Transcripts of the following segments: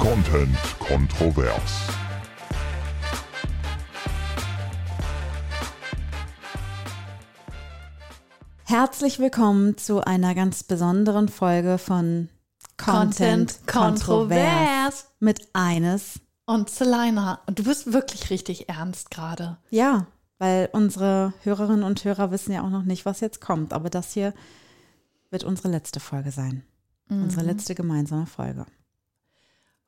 Content kontrovers. Herzlich willkommen zu einer ganz besonderen Folge von Content, Content kontrovers. mit eines. Und Selina, du bist wirklich richtig ernst gerade. Ja, weil unsere Hörerinnen und Hörer wissen ja auch noch nicht, was jetzt kommt. Aber das hier wird unsere letzte Folge sein. Unsere letzte gemeinsame Folge.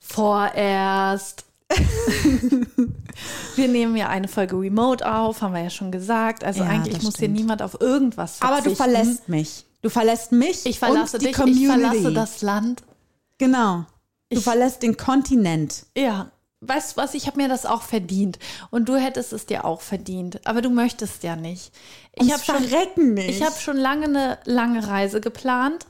Vorerst. wir nehmen ja eine Folge Remote auf, haben wir ja schon gesagt. Also Ja, eigentlich muss hier stimmt. niemand auf irgendwas Aber verzichten. du verlässt mich. Du verlässt mich. Ich verlasse und die dich, Community. ich verlasse das Land. Genau. Du Ich- verlässt den Kontinent. Ja, weißt du was, ich habe mir das auch verdient. Und du hättest es dir auch verdient. Aber du möchtest ja nicht. Ich habe schon, nicht. ich habe schon lange eine lange Reise geplant.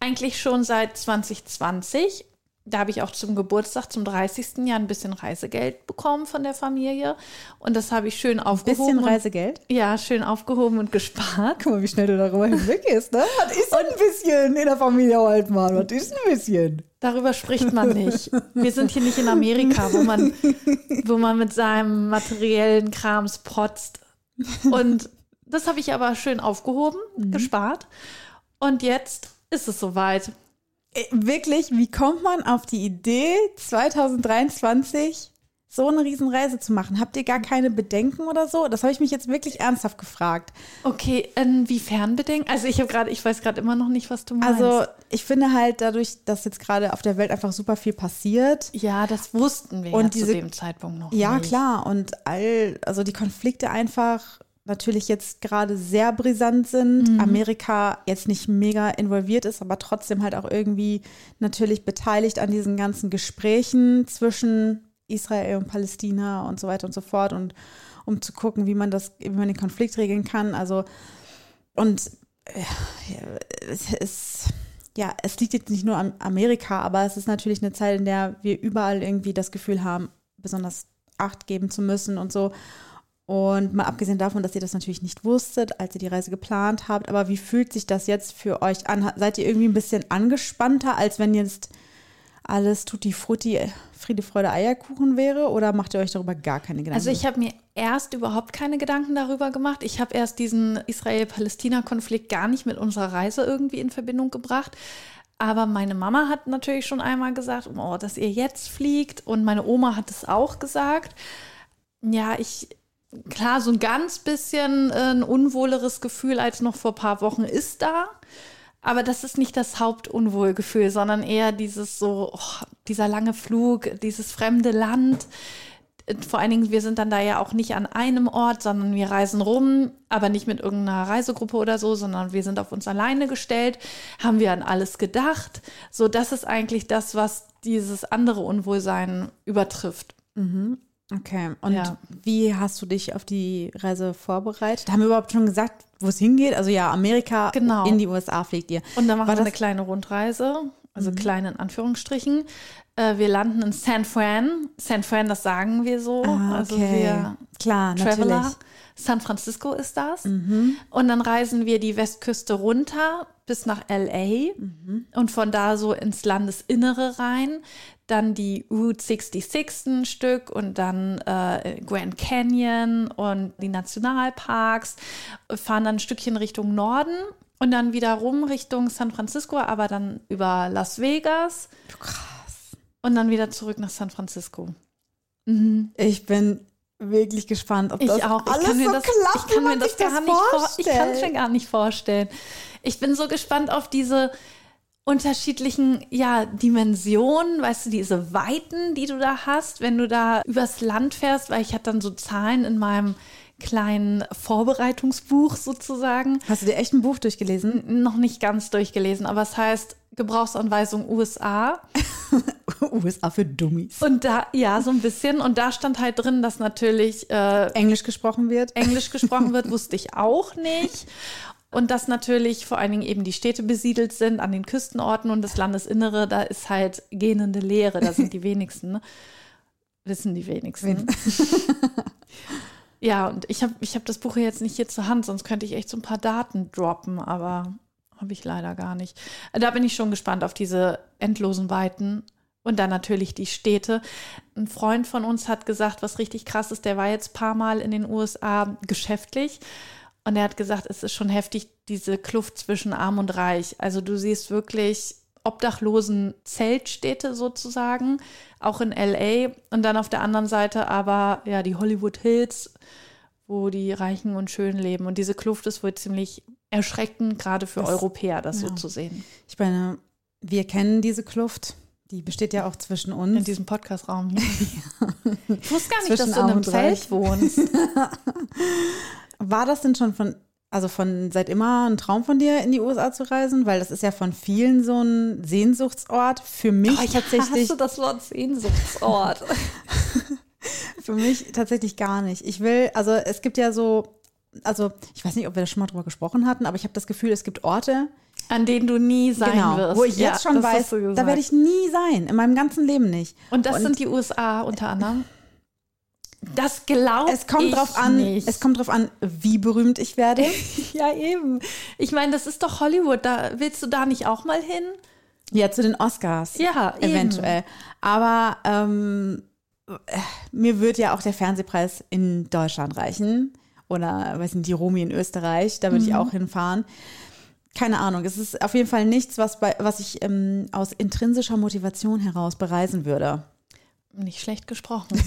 Eigentlich schon seit 2020. Da habe ich auch zum Geburtstag, zum 30. Jahr ein bisschen Reisegeld bekommen von der Familie. Und das habe ich schön aufgehoben. bisschen und- Reisegeld. Ja, schön aufgehoben und gespart. Guck mal, wie schnell du darüber hinweg ist, ne? Das ist ein bisschen in der Familie Altmann. Das ist ein bisschen. Darüber spricht man nicht. Wir sind hier nicht in Amerika, wo man, wo man mit seinem materiellen Krams protzt. Und das habe ich aber schön aufgehoben, gespart. Und jetzt ist es soweit. Äh, Wirklich, wie kommt man auf die Idee, 2023 so eine Riesenreise zu machen? Habt ihr gar keine Bedenken oder so? Das habe ich mich jetzt wirklich ernsthaft gefragt. Okay, inwiefern bedenken? Also ich habe gerade, ich weiß gerade immer noch nicht, was du meinst. Also ich finde halt dadurch, dass jetzt gerade auf der Welt einfach super viel passiert. ja, das wussten wir Und ja diese- zu dem Zeitpunkt noch Ja, nicht. klar. Und all, also die Konflikte einfach natürlich jetzt gerade sehr brisant sind. Amerika jetzt nicht mega involviert ist, aber trotzdem halt auch irgendwie natürlich beteiligt an diesen ganzen Gesprächen zwischen Israel und Palästina und so weiter und so fort und um zu gucken, wie man das, wie man den Konflikt regeln kann. Also und äh, es ist ja, es liegt jetzt nicht nur an Amerika, aber es ist natürlich eine Zeit, in der wir überall irgendwie das Gefühl haben, besonders Acht geben zu müssen und so. Und mal abgesehen davon, dass ihr das natürlich nicht wusstet, als ihr die Reise geplant habt, aber wie fühlt sich das jetzt für euch an? Seid ihr irgendwie ein bisschen angespannter, als wenn jetzt alles tutti frutti, Friede, Freude, Eierkuchen wäre? Oder macht ihr euch darüber gar keine Gedanken? Also ich habe mir erst überhaupt keine Gedanken darüber gemacht. Ich habe erst diesen Israel-Palästina-Konflikt gar nicht mit unserer Reise irgendwie in Verbindung gebracht. Aber meine Mama hat natürlich schon einmal gesagt, oh, dass ihr jetzt fliegt. Und meine Oma hat es auch gesagt. Ja, ich, klar, so ein ganz bisschen äh, ein unwohleres Gefühl als noch vor ein paar Wochen ist da. Aber das ist nicht das Hauptunwohlgefühl, sondern eher dieses so, oh, dieser lange Flug, dieses fremde Land. Vor allen Dingen, wir sind dann da ja auch nicht an einem Ort, sondern wir reisen rum, aber nicht mit irgendeiner Reisegruppe oder so, sondern wir sind auf uns alleine gestellt, haben wir an alles gedacht. So, das ist eigentlich das, was dieses andere Unwohlsein übertrifft. Okay, und Ja. wie hast du dich auf die Reise vorbereitet? Haben wir überhaupt schon gesagt, wo es hingeht? Also ja, Amerika, Genau. in die USA fliegt ihr. Und dann machen War wir eine kleine Rundreise, also klein in Anführungsstrichen. Äh, wir landen in San Fran. San Fran, das sagen wir so. Ah, Also okay. wir Klar, Traveler. natürlich. Mhm. San Francisco ist das. Und dann reisen wir die Westküste runter bis nach LA Mhm. und von da so ins Landesinnere rein. Dann die Route 66 ein Stück und dann äh, Grand Canyon und die Nationalparks. Fahren dann ein Stückchen Richtung Norden und dann wieder rum Richtung San Francisco, aber dann über Las Vegas. Krass. Und dann wieder zurück nach San Francisco. Ich bin wirklich gespannt, ob Ich das auch. alles ich kann mir so das, klappt, ich kann mir das sich gar das nicht vor, ich kann es mir gar nicht vorstellen. Ich bin so gespannt auf diese unterschiedlichen ja, Dimensionen, weißt du, diese Weiten, die du da hast, wenn du da übers Land fährst, weil ich hatte dann so Zahlen in meinem kleinen Vorbereitungsbuch sozusagen. Hast du dir echt ein Buch durchgelesen? Noch nicht ganz durchgelesen, aber es heißt Gebrauchsanweisung USA. USA für Dummies. Und da, ja, so ein bisschen. Und da stand halt drin, dass natürlich äh, Englisch gesprochen wird. Englisch gesprochen wird, wusste ich auch nicht. Und dass natürlich vor allen Dingen eben die Städte besiedelt sind an den Küstenorten und das Landesinnere, da ist halt gähnende Leere, da sind die wenigsten. ne? Wissen die wenigsten. ja, und ich habe ich hab das Buch jetzt nicht hier zur Hand, sonst könnte ich echt so ein paar Daten droppen, aber habe ich leider gar nicht. Da bin ich schon gespannt auf diese endlosen Weiten. Und dann natürlich die Städte. Ein Freund von uns hat gesagt, was richtig krass ist, der war jetzt ein paar Mal in den USA geschäftlich. Und er hat gesagt, es ist schon heftig, diese Kluft zwischen Arm und Reich. Also du siehst wirklich obdachlosen Zeltstädte sozusagen, auch in LA. Und dann auf der anderen Seite aber ja die Hollywood Hills, wo die Reichen und Schönen leben. Und diese Kluft ist wohl ziemlich erschreckend, gerade für Das- Europäer, das ja. so zu sehen. Ich meine, wir kennen diese Kluft. Die besteht ja auch zwischen uns. In diesem Podcast-Raum hier. Ich wusste gar nicht, dass Zwischen du in einem. Zelt wohnst. War das denn schon von, also von seit immer ein Traum von dir, in die USA zu reisen? Weil das ist ja von vielen so ein Sehnsuchtsort. Für mich Oh, ja, tatsächlich, Hast du das Wort Sehnsuchtsort? für mich tatsächlich gar nicht. Ich will, also es gibt ja so, also ich weiß nicht, ob wir da schon mal drüber gesprochen hatten, aber ich habe das Gefühl, es gibt Orte, An denen du nie sein genau, wirst. wo ich Ja, jetzt schon das weiß, da werde ich nie sein, in meinem ganzen Leben nicht. Und das Und- sind die USA unter anderem. Das glaube Es kommt ich drauf an, nicht. es kommt drauf an, wie berühmt ich werde. ja, eben. Ich meine, das ist doch Hollywood. Da willst du da nicht auch mal hin? Ja, zu den Oscars. Ja, eben. eventuell. Aber ähm, äh, mir wird ja auch der Fernsehpreis in Deutschland reichen. Oder, weiß nicht, die Romi in Österreich. Da würde ich auch hinfahren. Keine Ahnung. Es ist auf jeden Fall nichts, was, bei, was ich ähm, aus intrinsischer Motivation heraus bereisen würde. Nicht schlecht gesprochen.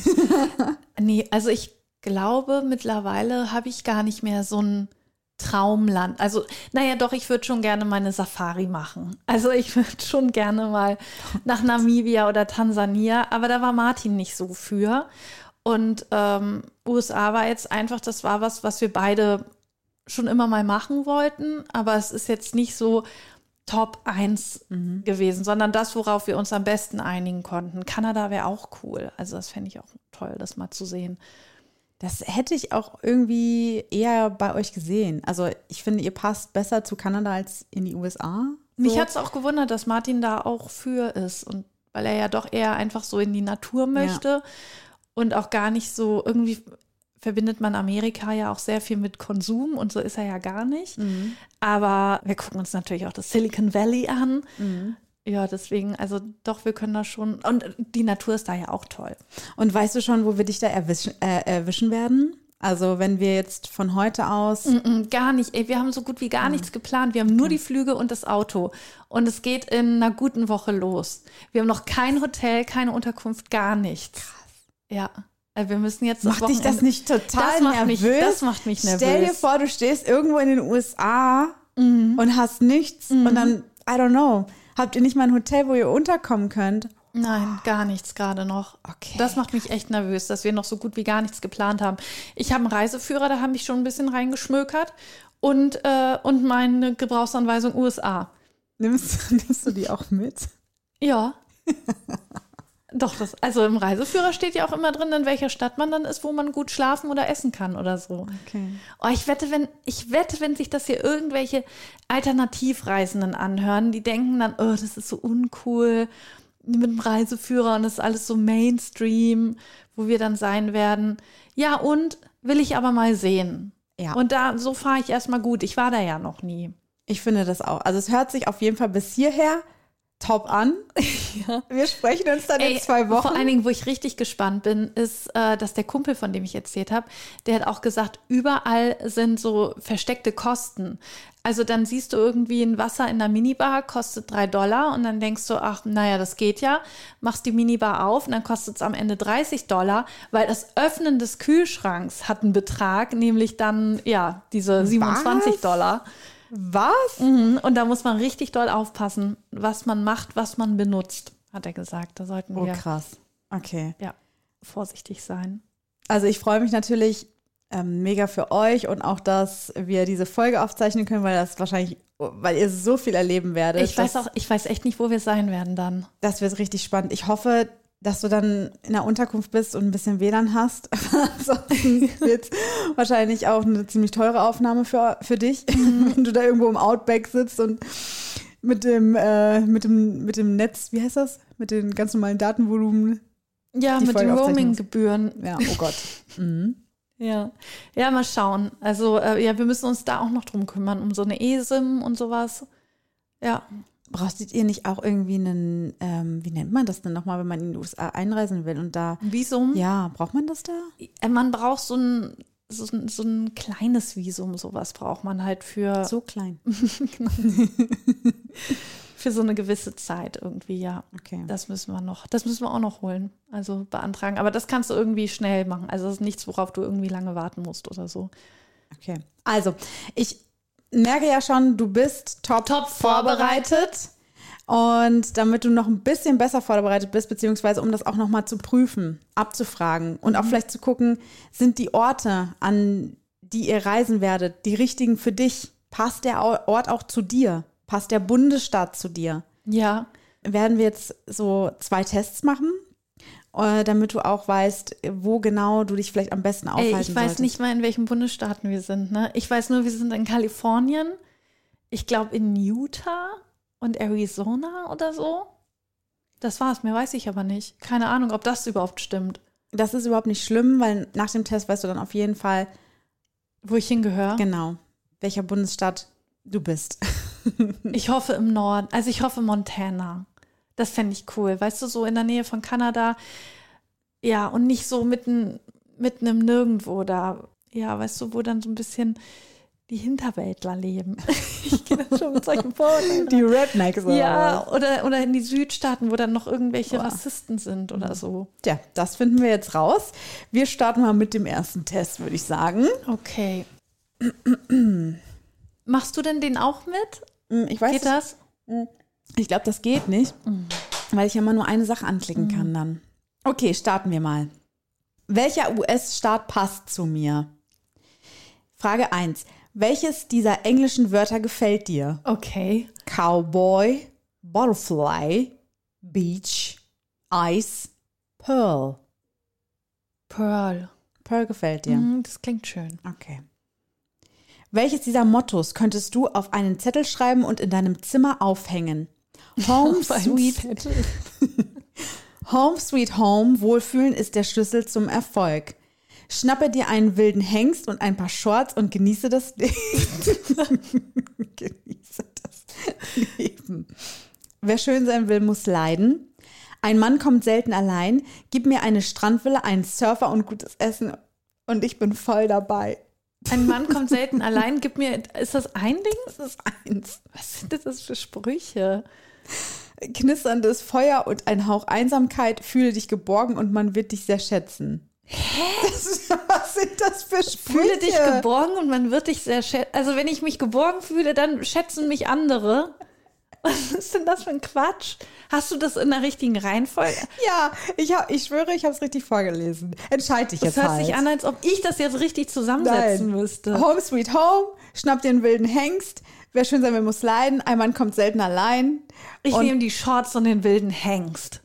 nee, also ich glaube, mittlerweile habe ich gar nicht mehr so ein Traumland. Also, naja, doch, ich würde schon gerne meine Safari machen. Also, ich würde schon gerne mal nach Namibia oder Tansania, aber da war Martin nicht so für. Und ähm, USA war jetzt einfach, das war was, was wir beide schon immer mal machen wollten, aber es ist jetzt nicht so Top 1 gewesen, sondern das, worauf wir uns am besten einigen konnten. Kanada wäre auch cool. Also das fände ich auch toll, das mal zu sehen. Das hätte ich auch irgendwie eher bei euch gesehen. Also ich finde, ihr passt besser zu Kanada als in die USA. Mich So. hat es auch gewundert, dass Martin da auch für ist und weil er ja doch eher einfach so in die Natur möchte und auch gar nicht so irgendwie verbindet man Amerika ja auch sehr viel mit Konsum und so ist er ja gar nicht. Mhm. Aber wir gucken uns natürlich auch das Silicon Valley an. Mhm. Ja, deswegen, also doch, wir können da schon. Und die Natur ist da ja auch toll. Und weißt du schon, wo wir dich da erwischen, äh, erwischen werden? Also wenn wir jetzt von heute aus Mm, Gar nicht. Ey, wir haben so gut wie gar nichts geplant. Wir haben nur die Flüge und das Auto. Und es geht in einer guten Woche los. Wir haben noch kein Hotel, keine Unterkunft, gar nichts. Krass. Ja. Also wir müssen jetzt. Macht dich das nicht total Das macht mich- nervös? das macht mich Stell dir nervös. Mhm. vor, du stehst irgendwo in den USA und hast nichts und dann, I don't know, habt ihr nicht mal ein Hotel, wo ihr unterkommen könnt? Nein, gar nichts gerade noch. Okay, Das macht mich echt nervös, dass wir noch so gut wie gar nichts geplant haben. Ich habe einen Reiseführer, da habe ich schon ein bisschen reingeschmökert. Und, äh, und meine Gebrauchsanweisung USA. Nimmst, nimmst du die auch mit? Ja. Doch, das, also im Reiseführer steht ja auch immer drin, in welcher Stadt man dann ist, wo man gut schlafen oder essen kann oder so. Okay. Oh, ich wette, wenn, ich wette, wenn sich das hier irgendwelche Alternativreisenden anhören, die denken dann, oh, das ist so uncool mit dem Reiseführer und das ist alles so Mainstream, wo wir dann sein werden. Ja, und will ich aber mal sehen. Ja. Und da, so fahre ich erstmal gut. Ich war da ja noch nie. Ich finde das auch. Also es hört sich auf jeden Fall bis hierher top an. Wir sprechen uns dann in zwei Wochen. Vor allen Dingen, wo ich richtig gespannt bin, ist, äh, dass der Kumpel, von dem ich erzählt habe, der hat auch gesagt, überall sind so versteckte Kosten. Also dann siehst du irgendwie ein Wasser in der Minibar, kostet drei Dollar und dann denkst du, ach, naja, das geht ja. Machst die Minibar auf und dann kostet es am Ende 30 Dollar, weil das Öffnen des Kühlschranks hat einen Betrag, nämlich dann, ja, diese 27 Was? Dollar. Was? Mhm, Und da muss man richtig doll aufpassen, was man macht, was man benutzt, hat er gesagt. Da sollten Oh, wir krass. Okay. ja, vorsichtig sein. Also ich freue mich natürlich ähm, mega für euch und auch, dass wir diese Folge aufzeichnen können, weil das wahrscheinlich, weil ihr so viel erleben werdet. Ich weiß auch, ich weiß echt nicht, wo wir sein werden dann. Das wird richtig spannend. Ich hoffe, dass du dann in der Unterkunft bist und ein bisschen WLAN hast. Ansonsten wird wahrscheinlich auch eine ziemlich teure Aufnahme für, für dich, wenn du da irgendwo im Outback sitzt und mit dem, äh, mit dem, mit dem Netz, wie heißt das? Mit den ganz normalen Datenvolumen. Ja, mit den Folge aufzeichnen. Roaming-Gebühren. Ja, oh Gott. Mhm. Ja. ja, mal schauen. Also, äh, ja, wir müssen uns da auch noch drum kümmern, um so eine eSIM und sowas. Ja, Brauchst ihr nicht auch irgendwie einen, ähm, wie nennt man das denn nochmal, wenn man in die USA einreisen will und da, Visum? ja, braucht man das da? Äh, Man braucht so ein, so, ein- so ein kleines Visum, sowas braucht man halt für, So klein. für so eine gewisse Zeit irgendwie, ja. Okay. Das müssen wir noch, das müssen wir auch noch holen, also beantragen. Aber das kannst du irgendwie schnell machen. Also das ist nichts, worauf du irgendwie lange warten musst oder so. Okay. Also, ich merke ja schon, du bist top, Top vorbereitet. Und damit du noch ein bisschen besser vorbereitet bist, beziehungsweise um das auch nochmal zu prüfen, abzufragen und auch vielleicht zu gucken, sind die Orte, an die ihr reisen werdet, die richtigen für dich? Passt der Ort auch zu dir? Passt der Bundesstaat zu dir? Ja, werden wir jetzt so zwei Tests machen, damit du auch weißt, wo genau du dich vielleicht am besten aufhalten Ey, ich weiß solltest. nicht mal, in welchen Bundesstaaten wir sind. Ne? Ich weiß nur, wir sind in Kalifornien. Ich glaube in Utah und Arizona oder so. Das war's, mehr weiß ich aber nicht. Keine Ahnung, ob das überhaupt stimmt. Das ist überhaupt nicht schlimm, weil nach dem Test weißt du dann auf jeden Fall Wo ich hingehöre. genau, welcher Bundesstaat du bist. Ich hoffe im Norden. Also ich hoffe Montana. Das fände ich cool. Weißt du, so in der Nähe von Kanada. Ja, und nicht so mitten, mitten im Nirgendwo da. Ja, weißt du, wo dann so ein bisschen die Hinterwäldler leben. ich gehe dann schon mit solchen Vorurteilen. Die Rednecks. oder Ja, oder, oder in die Südstaaten, wo dann noch irgendwelche Boah. Rassisten sind oder so. Tja, das finden wir jetzt raus. Wir starten mal mit dem ersten Test, würde ich sagen. Okay. Machst du denn den auch mit? Hm, Ich weiß, Geht das? Ich glaube, das geht nicht, weil ich ja immer nur eine Sache anklicken kann dann. Okay, starten wir mal. Welcher US-Staat passt zu mir? Frage 1. Welches dieser englischen Wörter gefällt dir? Okay. Cowboy, Butterfly, Beach, Ice, Pearl. Pearl. Pearl gefällt dir. Mhm, das klingt schön. Okay. Welches dieser Mottos könntest du auf einen Zettel schreiben und in deinem Zimmer aufhängen? Home sweet. Home sweet home, Wohlfühlen ist der Schlüssel zum Erfolg. Schnappe dir einen wilden Hengst und ein paar Shorts und genieße das Leben. genieße das Leben. Wer schön sein will, muss leiden. Ein Mann kommt selten allein. Gib mir eine Strandvilla, einen Surfer und gutes Essen und ich bin voll dabei. Ein Mann kommt selten allein. Gib mir, ist das ein Ding? Das ist eins. Was sind das für Sprüche? Knisterndes Feuer und ein Hauch Einsamkeit. Fühle dich geborgen und man wird dich sehr schätzen. Hä? was sind das für Sprüche? Fühle dich geborgen und man wird dich sehr schätzen. Also wenn ich mich geborgen fühle, dann schätzen mich andere. Was ist denn das für ein Quatsch? Hast du das in der richtigen Reihenfolge? Ja, ich, hab, ich schwöre, ich habe es richtig vorgelesen. Entscheid dich Das jetzt hört halt. sich an, als ob ich das jetzt richtig zusammensetzen Nein. müsste. Home sweet home, schnapp dir einen wilden Hengst. Wer schön sein will, muss leiden. Ein Mann kommt selten allein. Ich Und- nehme die Shorts und den wilden Hengst.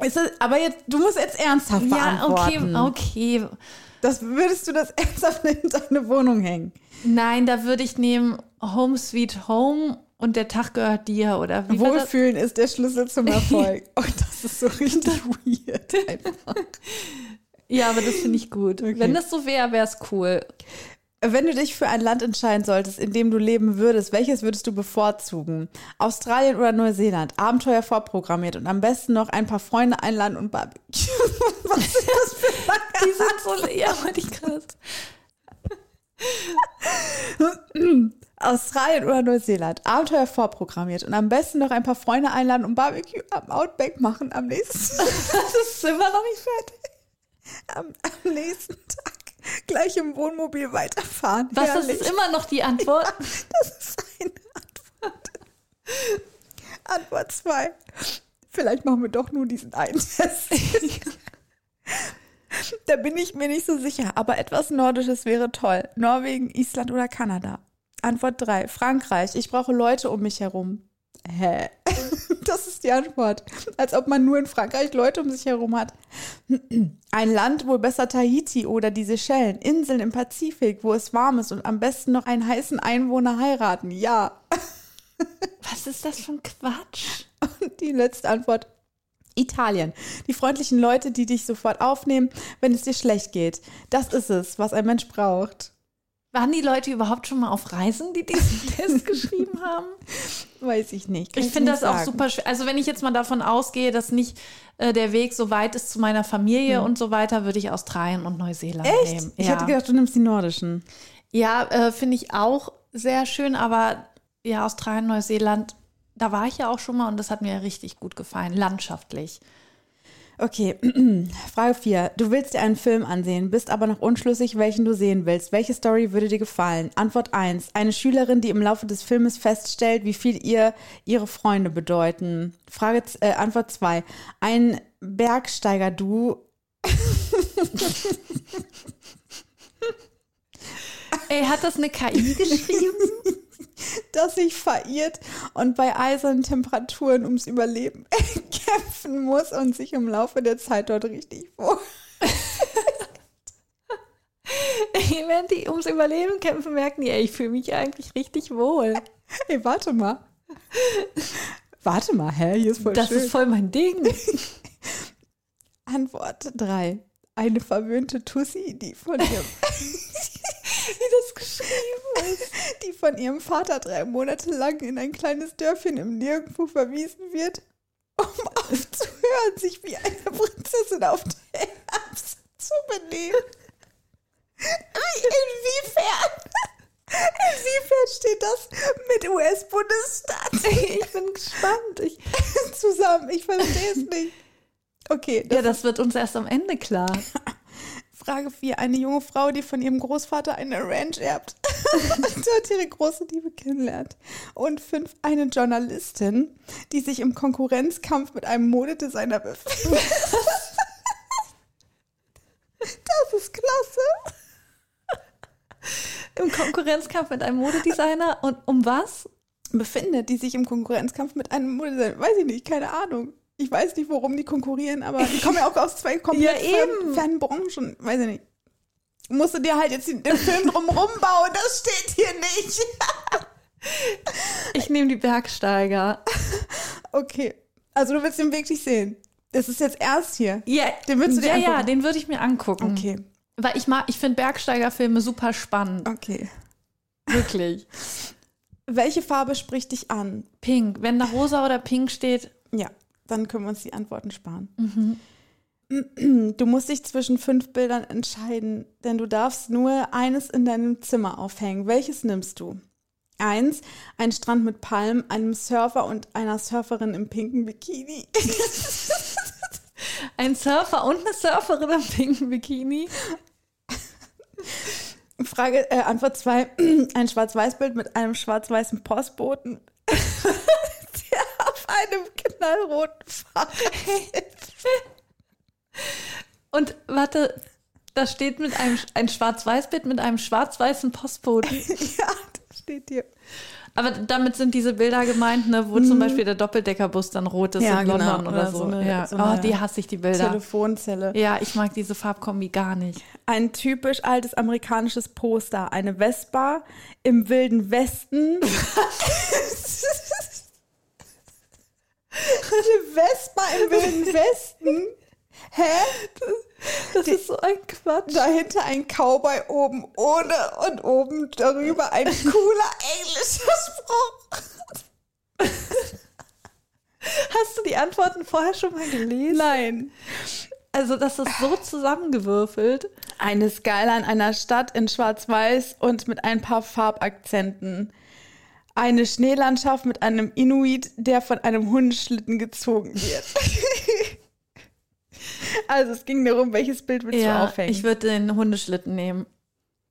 Ist das, aber jetzt, du musst jetzt ernsthaft Ja, okay, beantworten. okay. Das würdest du das ernsthaft in deine Wohnung hängen? Nein, da würde ich nehmen Home Sweet Home und der Tag gehört dir oder wie? Wohlfühlen ist der Schlüssel zum Erfolg. oh, das ist so richtig weird. Einfach. Ja, aber das finde ich gut. Wenn das so wäre, wäre es cool. Wenn du dich für ein Land entscheiden solltest, in dem du leben würdest, welches würdest du bevorzugen? Australien oder Neuseeland? Abenteuer vorprogrammiert und am besten noch ein paar Freunde einladen und Barbecue. Was ist das für lange Die sind so leer, ich gerade. Australien oder Neuseeland? Abenteuer vorprogrammiert und am besten noch ein paar Freunde einladen und Barbecue am Outback machen am nächsten Das ist immer noch nicht fertig. am, am nächsten Tag gleich im Wohnmobil weiterfahren. Was, das Herrlich. ist immer noch die Antwort? Das ist eine Antwort. Antwort 2. Vielleicht machen wir doch nur diesen einen Test. da bin ich mir nicht so sicher, aber etwas Nordisches wäre toll. Norwegen, Island oder Kanada. Antwort 3. Frankreich. Ich brauche Leute um mich herum. Hä? Das ist die Antwort. Als ob man nur in Frankreich Leute um sich herum hat. Ein Land, wohl besser Tahiti oder die Seychellen. Inseln im Pazifik, wo es warm ist und am besten noch einen heißen Einwohner heiraten. Ja. Was ist das für ein Quatsch? Und die letzte Antwort. Italien. Die freundlichen Leute, die dich sofort aufnehmen, wenn es dir schlecht geht. Das ist es, was ein Mensch braucht. Waren die Leute überhaupt schon mal auf Reisen, die diesen Test geschrieben haben? Weiß ich nicht. Kann Ich finde das auch sagen. super schwer. Also wenn ich jetzt mal davon ausgehe, dass nicht äh, der Weg so weit ist zu meiner Familie und so weiter, würde ich Australien und Neuseeland Echt? nehmen. Ich ja, hätte gedacht, du nimmst die nordischen. ja äh, finde ich auch sehr schön, aber ja, Australien, Neuseeland, da war ich ja auch schon mal und das hat mir richtig gut gefallen, landschaftlich. Okay, Frage 4. Du willst dir einen Film ansehen, bist aber noch unschlüssig, welchen du sehen willst. Welche Story würde dir gefallen? Antwort 1. Eine Schülerin, die im Laufe des Filmes feststellt, wie viel ihr ihre Freunde bedeuten. Frage, äh, Antwort 2. Ein Bergsteiger-Du. Ey, hat das eine KI geschrieben? das sich verirrt und bei eisernen Temperaturen ums Überleben kämpfen muss und sich im Laufe der Zeit dort richtig wohl. Während die ums Überleben kämpfen, merken die, ey, ich fühle mich eigentlich richtig wohl. Hey, warte mal. Warte mal, hä? Hier ist voll Das schön. ist voll mein Ding. Antwort 3. Eine verwöhnte Tussi, die von ihrem, das geschrieben ist. die von ihrem Vater drei Monate lang in ein kleines Dörfchen im Nirgendwo verwiesen wird, um aufzuhören, sich wie eine Prinzessin auf der Erbse zu benehmen. Inwiefern? Inwiefern steht das mit US-Bundesstaat Ich bin gespannt. Ich, zusammen? Ich verstehe es nicht. Okay, das ja, das wird uns erst am Ende klar. Frage 4. Eine junge Frau, die von ihrem Großvater eine Ranch erbt und dort ihre große Liebe kennenlernt. Und 5. Eine Journalistin, die sich im Konkurrenzkampf mit einem Modedesigner befindet. Das ist klasse. Im Konkurrenzkampf mit einem Modedesigner und um was? Befindet, die sich im Konkurrenzkampf mit einem Modedesigner. Weiß ich nicht, keine Ahnung. Ich weiß nicht, warum die konkurrieren, aber die kommen ja auch aus zwei komplett Ja, eben. fernen Branchen. Weiß ich nicht. Musst du dir halt jetzt den Film drumherum bauen, das steht hier nicht. Ich nehme die Bergsteiger. Okay. Also du willst den wirklich sehen. Das ist jetzt erst hier. Ja, Den würdest du dir ja, ja, angucken? den würde ich mir angucken. Okay. Weil ich mag, ich finde Bergsteigerfilme super spannend. Okay. Wirklich. Welche Farbe spricht dich an? Pink. Wenn da rosa oder pink steht, Ja, dann können wir uns die Antworten sparen. Du musst dich zwischen fünf Bildern entscheiden, denn du darfst nur eines in deinem Zimmer aufhängen. Welches nimmst du? Eins, ein Strand mit Palmen, einem Surfer und einer Surferin im pinken Bikini. ein Surfer und eine Surferin im pinken Bikini. Frage, äh, Antwort zwei, ein Schwarz-Weiß-Bild mit einem schwarz-weißen Postboten, der einem knallroten Fahrrad. Und warte, da steht mit einem ein Schwarz-Weiß-Bild mit einem schwarz-weißen Postboten. Ja, das steht hier. Aber damit sind diese Bilder gemeint, ne, wo zum Beispiel der Doppeldeckerbus dann rot ist Ja, in genau. London oder, Oder so. so eine- ja. so oh, die hasse ich, die Bilder. Telefonzelle. Ja, ich mag diese Farbkombi gar nicht. Ein typisch altes amerikanisches Poster. Eine Vespa im wilden Westen. Eine Vespa im wilden Westen. Hä? Das ist so ein Quatsch. Dahinter ein Cowboy oben ohne und oben darüber ein cooler englischer Spruch. Hast du die Antworten vorher schon mal gelesen? Nein. Also, das ist so zusammengewürfelt. Eine Skyline einer Stadt in Schwarz-Weiß und mit ein paar Farbakzenten. Eine Schneelandschaft mit einem Inuit, der von einem Hundeschlitten gezogen wird. also es ging darum, welches Bild willst du Ja, aufhängen? ich würde den Hundeschlitten nehmen.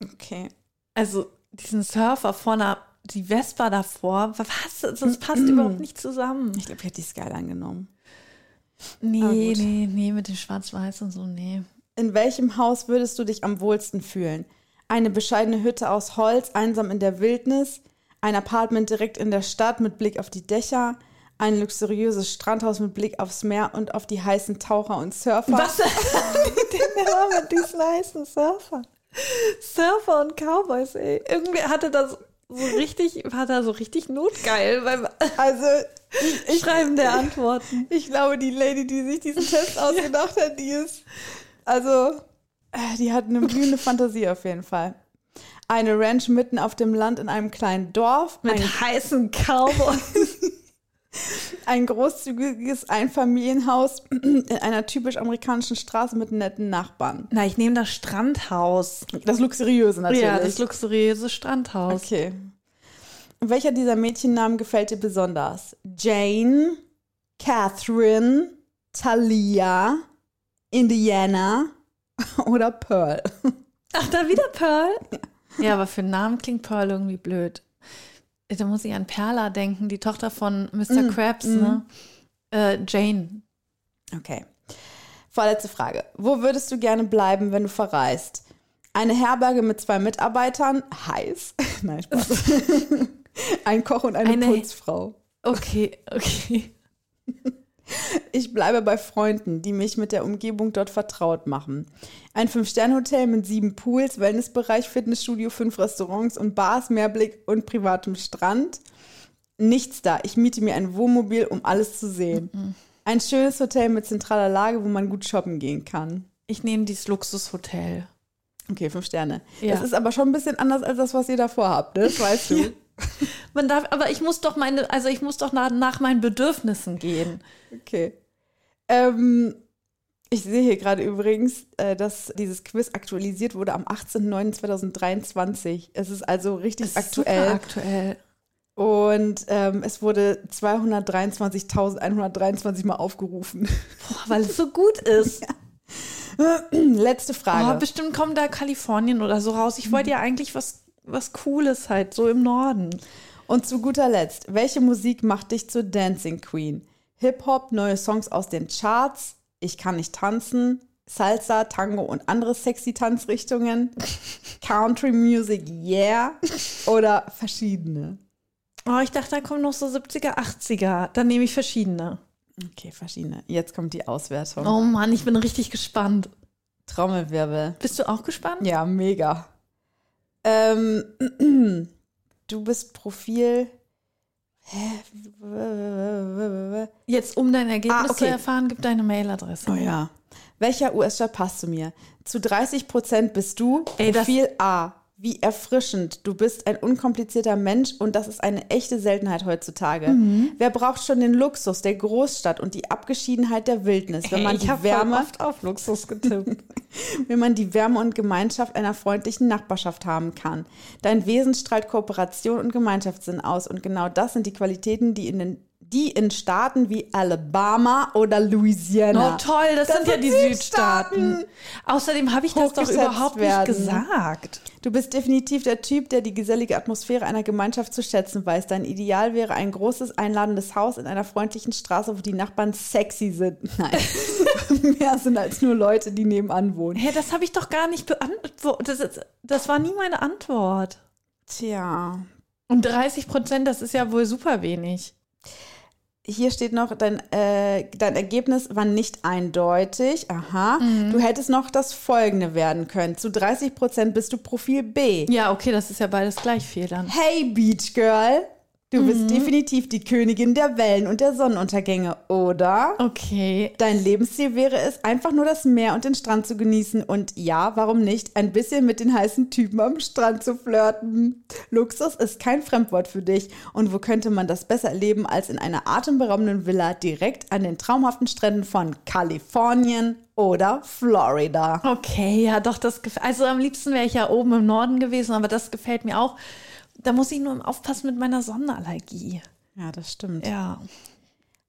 okay. Also, diesen Surfer vorne, die Vespa davor, was? Das passt überhaupt nicht zusammen. Ich glaube, ich hätte die Skyline genommen. Nee, gut. nee, nee, mit dem Schwarz-Weiß und so, nee. In welchem Haus würdest du dich am wohlsten fühlen? Eine bescheidene Hütte aus Holz, einsam in der Wildnis, ein Apartment direkt in der Stadt mit Blick auf die Dächer, ein luxuriöses Strandhaus mit Blick aufs Meer und auf die heißen Taucher und Surfer. Was? Den Namen mit diesen heißen Surfer. Surfer und Cowboys, ey. Irgendwie hatte das so richtig, war da so richtig notgeil beim Also, ich, ich, Schreiben der Antworten. ich glaube, die Lady, die sich diesen Test ausgedacht hat, die ist, also, äh, die hat eine blühende Fantasie auf jeden Fall. Eine Ranch mitten auf dem Land in einem kleinen Dorf. Mit ein, heißen Cowboys. ein großzügiges Einfamilienhaus in einer typisch amerikanischen Straße mit netten Nachbarn. Na, ich nehme das Strandhaus. Das Luxuriöse natürlich. Ja, das luxuriöse Strandhaus. Okay. Welcher dieser Mädchennamen gefällt dir besonders? Jane, Catherine, Talia, Indiana oder Pearl? Ach, da wieder Pearl? Ja, aber für einen Namen klingt Pearl irgendwie blöd. Da muss ich an Perla denken, die Tochter von Mr. Mm, Krabs, ne? Äh, Jane. Okay. Vorletzte Frage. Wo würdest du gerne bleiben, wenn du verreist? Eine Herberge mit zwei Mitarbeitern, heiß. Nein, Spaß. Ein Koch und eine, Eine- Putzfrau. Okay, okay. Ich bleibe bei Freunden, die mich mit der Umgebung dort vertraut machen. Ein Fünf-Sterne-Hotel mit sieben Pools, Wellnessbereich, Fitnessstudio, fünf Restaurants und Bars, Meerblick und privatem Strand. Nichts da. Ich miete mir ein Wohnmobil, um alles zu sehen. Ein schönes Hotel mit zentraler Lage, wo man gut shoppen gehen kann. Ich nehme dieses Luxushotel. Okay, fünf Sterne. Ja. Das ist aber schon ein bisschen anders als das, was ihr davor habt, ne? das weißt du. Man darf, aber ich muss doch meine, also ich muss doch nach, nach meinen Bedürfnissen gehen. Okay. Ähm, ich sehe hier gerade übrigens, äh, dass dieses Quiz aktualisiert wurde am 18.09.2023. Es ist also richtig Das ist super aktuell. aktuell. Und ähm, es wurde 223.123 Mal aufgerufen. Boah, weil es so gut ist. Letzte Oh, Frage. bestimmt kommt da Kalifornien oder so raus. Ich wollte ja eigentlich was, was Cooles halt, so im Norden. Und zu guter Letzt, welche Musik macht dich zur Dancing Queen? Hip-Hop, neue Songs aus den Charts, Ich kann nicht tanzen, Salsa, Tango und andere sexy Tanzrichtungen, Country Music, yeah, oder verschiedene? Oh, ich dachte, da kommen noch so 70er, 80er. Dann nehme ich verschiedene. Okay, verschiedene. Jetzt kommt die Auswertung. Oh Mann, ich bin richtig gespannt. Trommelwirbel. Bist du auch gespannt? Ja, mega. Ähm, du bist Profil. Jetzt, um dein Ergebnis Ah, okay. zu erfahren, gib deine Mailadresse. Oh ja. Welcher US-Staat passt zu mir? Zu 30 Prozent bist du Ey, das- Profil A. Wie erfrischend. Du bist ein unkomplizierter Mensch und das ist eine echte Seltenheit heutzutage. Mhm. Wer braucht schon den Luxus der Großstadt und die Abgeschiedenheit der Wildnis, wenn man ich die Wärme, oft auf Luxus getippt. wenn man die Wärme und Gemeinschaft einer freundlichen Nachbarschaft haben kann. Dein Wesen strahlt Kooperation und Gemeinschaftssinn aus und genau das sind die Qualitäten, die in den die in Staaten wie Alabama oder Louisiana. Oh toll, das, sind ja die Südstaaten. Außerdem habe ich das doch überhaupt werden. nicht gesagt. Du bist definitiv der Typ, der die gesellige Atmosphäre einer Gemeinschaft zu schätzen weiß. Dein Ideal wäre ein großes, einladendes Haus in einer freundlichen Straße, wo die Nachbarn sexy sind. Nein, mehr sind als nur Leute, die nebenan wohnen. Hä, das habe ich doch gar nicht beantwortet. Das, das war nie meine Antwort. Tja, Und 30 Prozent, das ist ja wohl super wenig. Hier steht noch, dein, äh, dein Ergebnis war nicht eindeutig. Aha. Du hättest noch das folgende werden können. Zu 30 Prozent bist du Profil B. Ja, okay, das ist ja beides gleich viel dann. Hey Beach Girl, du bist definitiv die Königin der Wellen und der Sonnenuntergänge, oder? Okay. Dein Lebensziel wäre es, einfach nur das Meer und den Strand zu genießen und ja, warum nicht, ein bisschen mit den heißen Typen am Strand zu flirten. Luxus ist kein Fremdwort für dich und wo könnte man das besser erleben als in einer atemberaubenden Villa direkt an den traumhaften Stränden von Kalifornien oder Florida. Okay, ja, doch, das gefällt. Also am liebsten wäre ich ja oben im Norden gewesen, aber das gefällt mir auch. Da muss ich nur aufpassen mit meiner Sonnenallergie. Ja, das stimmt. Ja.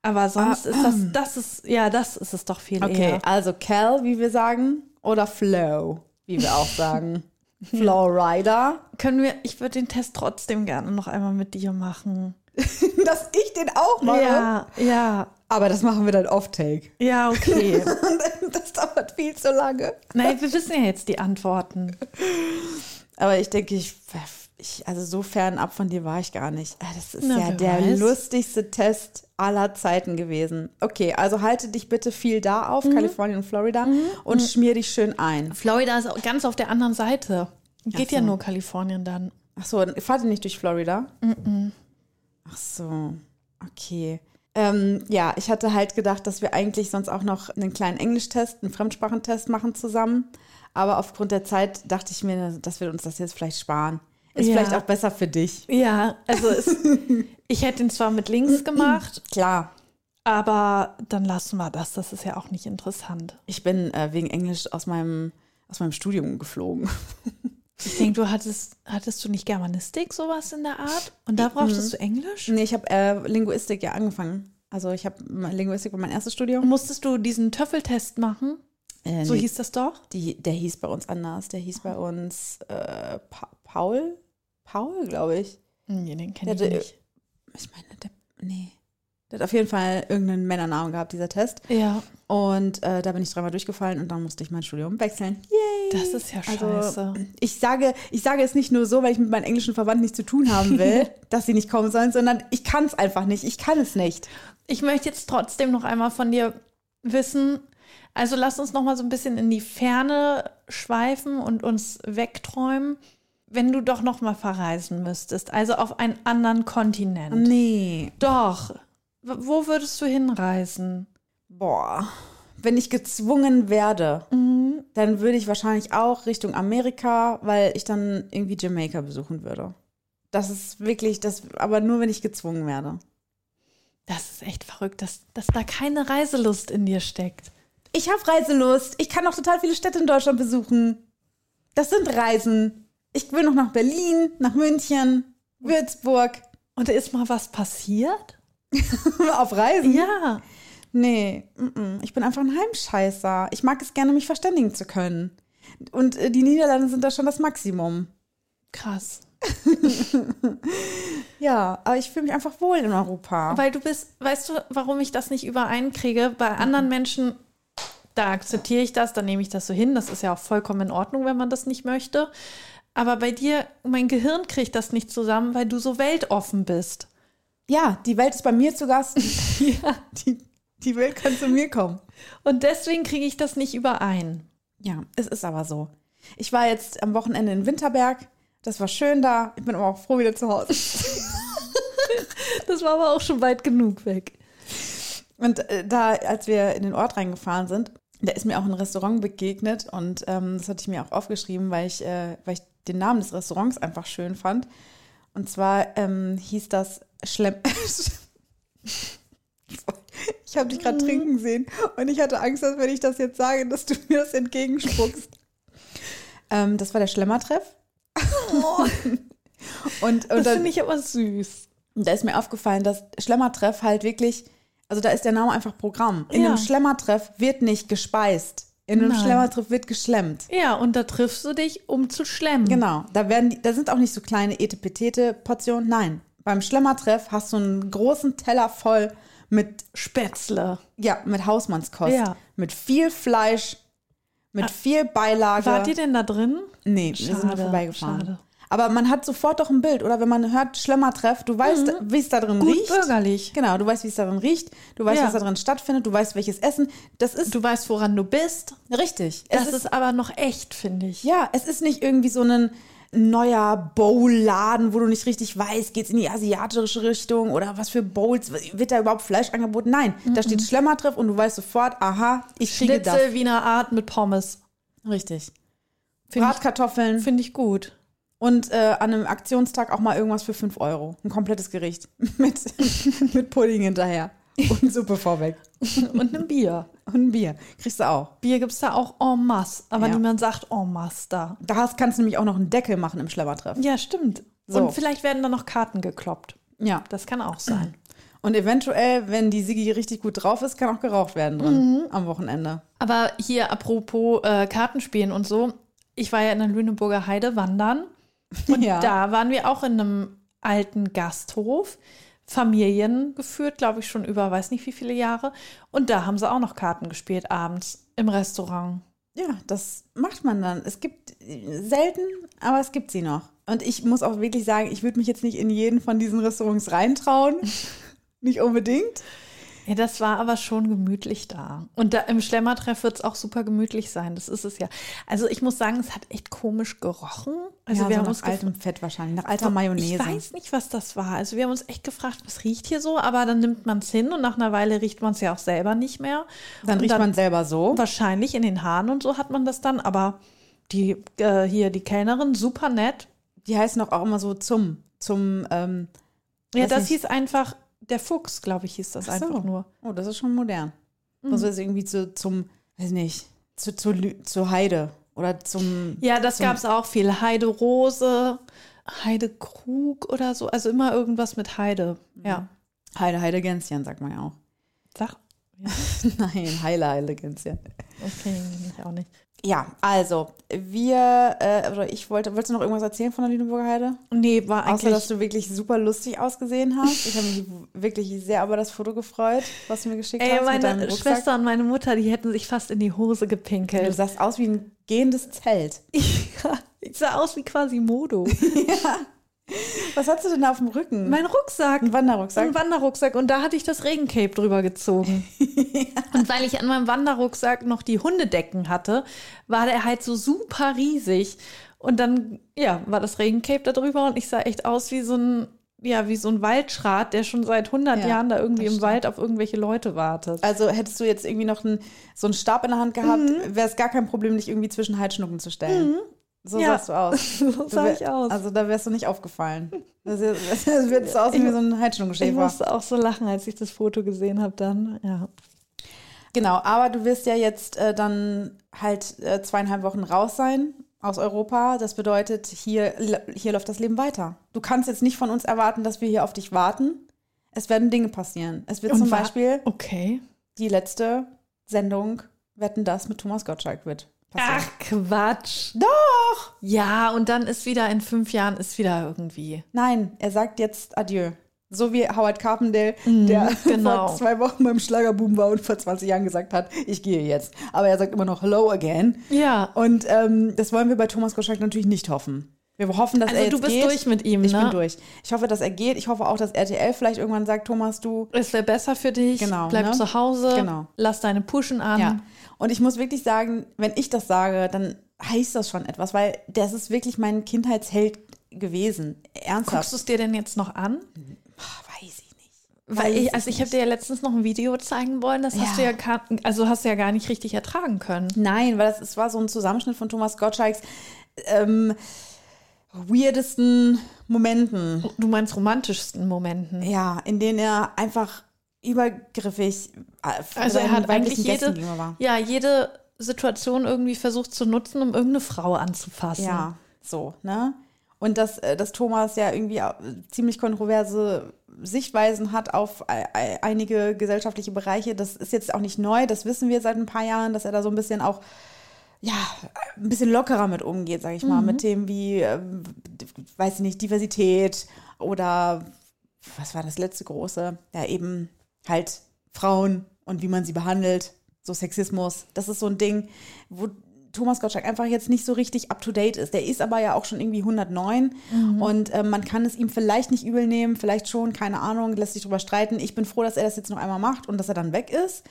Aber sonst ist das, das ist, ja, das ist es doch viel Okay, eher. also Cal, wie wir sagen, oder Flow, wie wir auch sagen. Flowrider. Können wir, ich würde den Test trotzdem gerne noch einmal mit dir machen. Dass ich den auch mache. Ja, ja, Aber das machen wir dann off-take. ja, okay. Das dauert viel zu lange. Nein, wir wissen ja jetzt die Antworten. Aber ich denke, ich, ich, also so fernab von dir war ich gar nicht. Ah, Das ist Na, ja der weiß. lustigste Test aller Zeiten gewesen. Okay, also halte dich bitte viel da auf, Kalifornien und Florida, und schmier dich schön ein. Florida ist auch ganz auf der anderen Seite. Geht so. ja nur Kalifornien dann. Ach so, fahrt ihr nicht durch Florida? Ach so, okay. Ähm, ja, ich hatte halt gedacht, dass wir eigentlich sonst auch noch einen kleinen Englischtest, einen Fremdsprachentest machen zusammen. Aber aufgrund der Zeit dachte ich mir, dass wir uns das jetzt vielleicht sparen. Ist Ja. vielleicht auch besser für dich. Ja, also es, ich hätte ihn zwar mit links gemacht, Klar. aber dann lassen wir das. Das ist ja auch nicht interessant. Ich bin äh, wegen Englisch aus meinem, aus meinem Studium geflogen. Ich denke, du hattest, hattest du nicht Germanistik, sowas in der Art? Und da brauchtest du Englisch? Nee, ich habe äh, Linguistik ja angefangen. Also ich habe Linguistik war mein erstes Studium. Musstest du diesen Töffeltest machen? Äh, So nee, hieß das doch? die, der hieß bei uns anders. Der hieß bei uns äh, pa Paul? Paul, glaube ich. Nee, den kenne ich nicht. Ich meine, der, nee. Der hat auf jeden Fall irgendeinen Männernamen gehabt, dieser Test. Ja, Und äh, da bin ich dreimal durchgefallen und dann musste ich mein Studium wechseln. Yay! das ist ja Also, scheiße. ich sage, ich sage es nicht nur so, weil ich mit meinen englischen Verwandten nichts zu tun haben will, dass sie nicht kommen sollen, sondern ich kann es einfach nicht. Ich kann es nicht. Ich möchte jetzt trotzdem noch einmal von dir wissen, also lass uns noch mal so ein bisschen in die Ferne schweifen und uns wegträumen, wenn du doch noch mal verreisen müsstest, also auf einen anderen Kontinent. Nee. Doch. Wo würdest du hinreisen? Boah. Wenn ich gezwungen werde, Mhm. dann würde ich wahrscheinlich auch Richtung Amerika, weil ich dann irgendwie Jamaika besuchen würde. Das ist wirklich das, aber nur wenn ich gezwungen werde. Das ist echt verrückt, dass, dass da keine Reiselust in dir steckt. Ich habe Reiselust. Ich kann auch total viele Städte in Deutschland besuchen. Das sind Reisen. Ich will noch nach Berlin, nach München, Würzburg. Und ist mal was passiert? Auf Reisen? Ja. Nee, mm, mm. ich bin einfach ein Heimscheißer. Ich mag es gerne, mich verständigen zu können. Und äh, die Niederlande sind da schon das Maximum. Krass. Ja, aber ich fühle mich einfach wohl in Europa. Weil du bist, weißt du, warum ich das nicht übereinkriege? Bei anderen Menschen, da akzeptiere ich das, dann nehme ich das so hin. Das ist ja auch vollkommen in Ordnung, wenn man das nicht möchte. Aber bei dir, mein Gehirn kriegt das nicht zusammen, weil du so weltoffen bist. ja, die Welt ist bei mir zu Gast. ja, die, die Welt kann zu mir kommen. Und deswegen kriege ich das nicht überein. Ja, es ist aber so. Ich war jetzt am Wochenende in Winterberg. Das war schön da. Ich bin aber auch froh, wieder zu Hause. Das war aber auch schon weit genug weg. Und äh, da, als wir in den Ort reingefahren sind, da ist mir auch ein Restaurant begegnet und ähm, das hatte ich mir auch aufgeschrieben, weil ich, äh, weil ich den Namen des Restaurants einfach schön fand. Und zwar ähm, hieß das Schlemm. ich habe dich gerade trinken sehen und ich hatte Angst, dass wenn ich das jetzt sage, dass du mir das entgegenspuckst. ähm, das war der Schlemmertreff. und, und Das finde ich aber süß. und da ist mir aufgefallen, dass Schlemmertreff halt wirklich, also da ist der Name einfach Programm. In Ja. einem Schlemmertreff wird nicht gespeist. In einem Nein. Schlemmertreff wird geschlemmt. Ja, und da triffst du dich, um zu schlemmen. Genau. Da werden, die- da sind auch nicht so kleine Etepetete-Portionen. Nein. Beim Schlemmertreff hast du einen großen Teller voll mit, Spätzle. ja, mit Hausmannskost. Ja. Mit viel Fleisch, mit viel Beilage. Wart ihr denn da drin? Nee, wir sind Schade, vorbeigefahren. schade. Aber man hat sofort doch ein Bild, oder wenn man hört Schlemmertreff, du weißt, wie es da drin Mhm. Gut riecht. bürgerlich. Genau, du weißt, wie es darin riecht, du weißt, Ja. was da drin stattfindet, du weißt, welches Essen. Das ist Du weißt, woran du bist. richtig. Es Das ist, aber noch echt, finde ich. ja, es ist nicht irgendwie so ein neuer Bowl-Laden, wo du nicht richtig weißt, geht's in die asiatische Richtung oder was für Bowls, wird da überhaupt Fleisch angeboten? Nein, da steht Schlemmertreff und du weißt sofort, aha, ich kriege das. Schnitzel Wiener Art mit Pommes. Richtig. Finde ich, Bratkartoffeln find ich gut. Und äh, an einem Aktionstag auch mal irgendwas für 5 Euro. Ein komplettes Gericht mit, mit Pudding hinterher und Suppe vorweg. Und ein Bier. Und ein Bier. Kriegst du auch. Bier gibt es da auch en masse, aber Ja. niemand sagt en masse da. Da kannst du nämlich auch noch einen Deckel machen im Schlemmertreff. Ja, stimmt. So. Und vielleicht werden da noch Karten gekloppt. Ja. Das kann auch sein. Und eventuell, wenn die Sigi richtig gut drauf ist, kann auch geraucht werden drin am Wochenende. Aber hier apropos äh, Kartenspielen und so, ich war ja in der Lüneburger Heide wandern und Ja. da waren wir auch in einem alten Gasthof, Familien geführt, glaube ich schon über weiß nicht wie viele Jahre und da haben sie auch noch Karten gespielt abends im Restaurant. Ja, das macht man dann. Es gibt selten, aber es gibt sie noch. Und ich muss auch wirklich sagen, ich würde mich jetzt nicht in jeden von diesen Restaurants reintrauen. nicht unbedingt. Ja, das war aber schon gemütlich da. Und da im Schlemmertreff wird es auch super gemütlich sein. Das ist es ja. Also ich muss sagen, es hat echt komisch gerochen. Also ja, wir so haben nach uns altem Fett wahrscheinlich, nach alter Mayonnaise. Ich weiß nicht, was das war. Also wir haben uns echt gefragt, was riecht hier so? Aber dann nimmt man es hin und nach einer Weile riecht man es ja auch selber nicht mehr. Dann und riecht man selber so. Wahrscheinlich in den Haaren und so hat man das dann. Aber die äh, hier, die Kellnerin, super nett. Die heißen doch auch immer so zum, zum, ähm, Ja, das nicht. hieß einfach, der Fuchs, glaube ich, hieß das so. einfach nur. Oh, das ist schon modern. Mhm. Also ist irgendwie zu, zum, weiß nicht, zu, zu, zur Heide oder zum. Ja, das gab es auch viel. Heide Rose, Heide Krug oder so. Also immer irgendwas mit Heide. Ja. Heide, Heide Gänschen, sagt man ja auch. Sag. Ja, Nein, Heile, Heile Gänschen. okay, ich auch nicht. Ja, also, wir, äh, oder ich wollte, wolltest du noch irgendwas erzählen von der Lüneburger Heide? Nee, war Außer, eigentlich. dass du wirklich super lustig ausgesehen hast. Ich habe mich wirklich sehr über das Foto gefreut, was du mir geschickt Ey, hast. meine. Schwester und meine Mutter, die hätten sich fast in die Hose Du gepinkelt. sahst aus wie ein gehendes Zelt. Ja, ich sah aus wie quasi Modo. Was hast du denn da auf dem Rücken? mein Rucksack. ein Wanderrucksack. Ein Wanderrucksack und da hatte ich das Regencape drüber gezogen. Und weil ich an meinem Wanderrucksack noch die Hundedecken hatte, war der halt so super riesig. Und dann, ja, war das Regencape da drüber und ich sah echt aus wie so ein, ja, wie so ein Waldschrat, der schon seit 100 Ja, Jahren da irgendwie im. Wald auf irgendwelche Leute wartet. Also hättest du jetzt irgendwie noch einen, so einen Stab in der Hand gehabt, Mhm. wäre es gar kein Problem, dich irgendwie zwischen Halsschnucken zu stellen. So Ja. sahst du aus. So sah ich aus. Also da wärst du nicht aufgefallen. Das, das, das wird so aussehen wie so ein ich Halsschnuppenschäfer. musste auch so lachen, als ich das Foto gesehen habe dann. Ja. Genau, aber du wirst ja jetzt äh, dann halt äh, zweieinhalb Wochen raus sein aus Europa. Das bedeutet, hier, hier läuft das Leben weiter. Du kannst jetzt nicht von uns erwarten, dass wir hier auf dich warten. Es werden Dinge passieren. Es wird Und zum Beispiel Okay. die letzte Sendung Wetten das mit Thomas Gottschalk wird. Passieren. Ach, Quatsch. Doch! Ja, und dann ist wieder in fünf Jahren ist wieder irgendwie. Nein, er sagt jetzt Adieu. So wie Howard Carpendale, der genau. vor zwei Wochen beim Schlagerboom war und vor 20 Jahren gesagt hat, ich gehe jetzt. Aber er sagt immer noch Hello again. Ja. Und ähm, das wollen wir bei Thomas Gottschalk natürlich nicht hoffen. Wir hoffen, dass Also er jetzt du bist geht. durch mit ihm, Ich ne? bin durch. Ich hoffe, dass er geht. Ich hoffe auch, dass RTL vielleicht irgendwann sagt, Thomas, du. Es wäre besser für dich. Genau, Bleib ne? zu Hause. Genau. Lass deine Puschen an. Ja. Und ich muss wirklich sagen, wenn ich das sage, dann heißt das schon etwas, weil das ist wirklich mein Kindheitsheld gewesen. Ernsthaft. Guckst du es dir denn jetzt noch an? Weiß ich nicht. Weil Weiß ich, also ich habe dir ja letztens noch ein Video zeigen wollen, das hast du Ja. ja gar, also hast du ja gar nicht richtig ertragen können. Nein, weil das, es war so ein Zusammenschnitt von Thomas Gottschalks ähm, weirdesten Momenten. Du meinst romantischsten Momenten. Ja, in denen er einfach übergriffig äh, Also er hat eigentlich jede, ja, jede Situation irgendwie versucht zu nutzen, um irgendeine Frau anzufassen. Ja, so, ne? Und dass, äh, dass Thomas ja irgendwie äh, ziemlich kontroverse Sichtweisen hat auf ei- ei- einige gesellschaftliche Bereiche, das ist jetzt auch nicht neu, das wissen wir seit ein paar Jahren, dass er da so ein bisschen auch, ja, ein bisschen lockerer mit umgeht, sag ich mal, mit Themen wie, weiß ich nicht, Diversität oder was war das letzte große? Ja, eben halt Frauen und wie man sie behandelt, so Sexismus. Das ist so ein Ding, wo Thomas Gottschalk einfach jetzt nicht so richtig up to date ist. Der ist aber ja auch schon irgendwie 109 und ähm, man kann es ihm vielleicht nicht übel nehmen, vielleicht schon, keine Ahnung, lässt sich drüber streiten. Ich bin froh, dass er das jetzt noch einmal macht und dass er dann weg ist.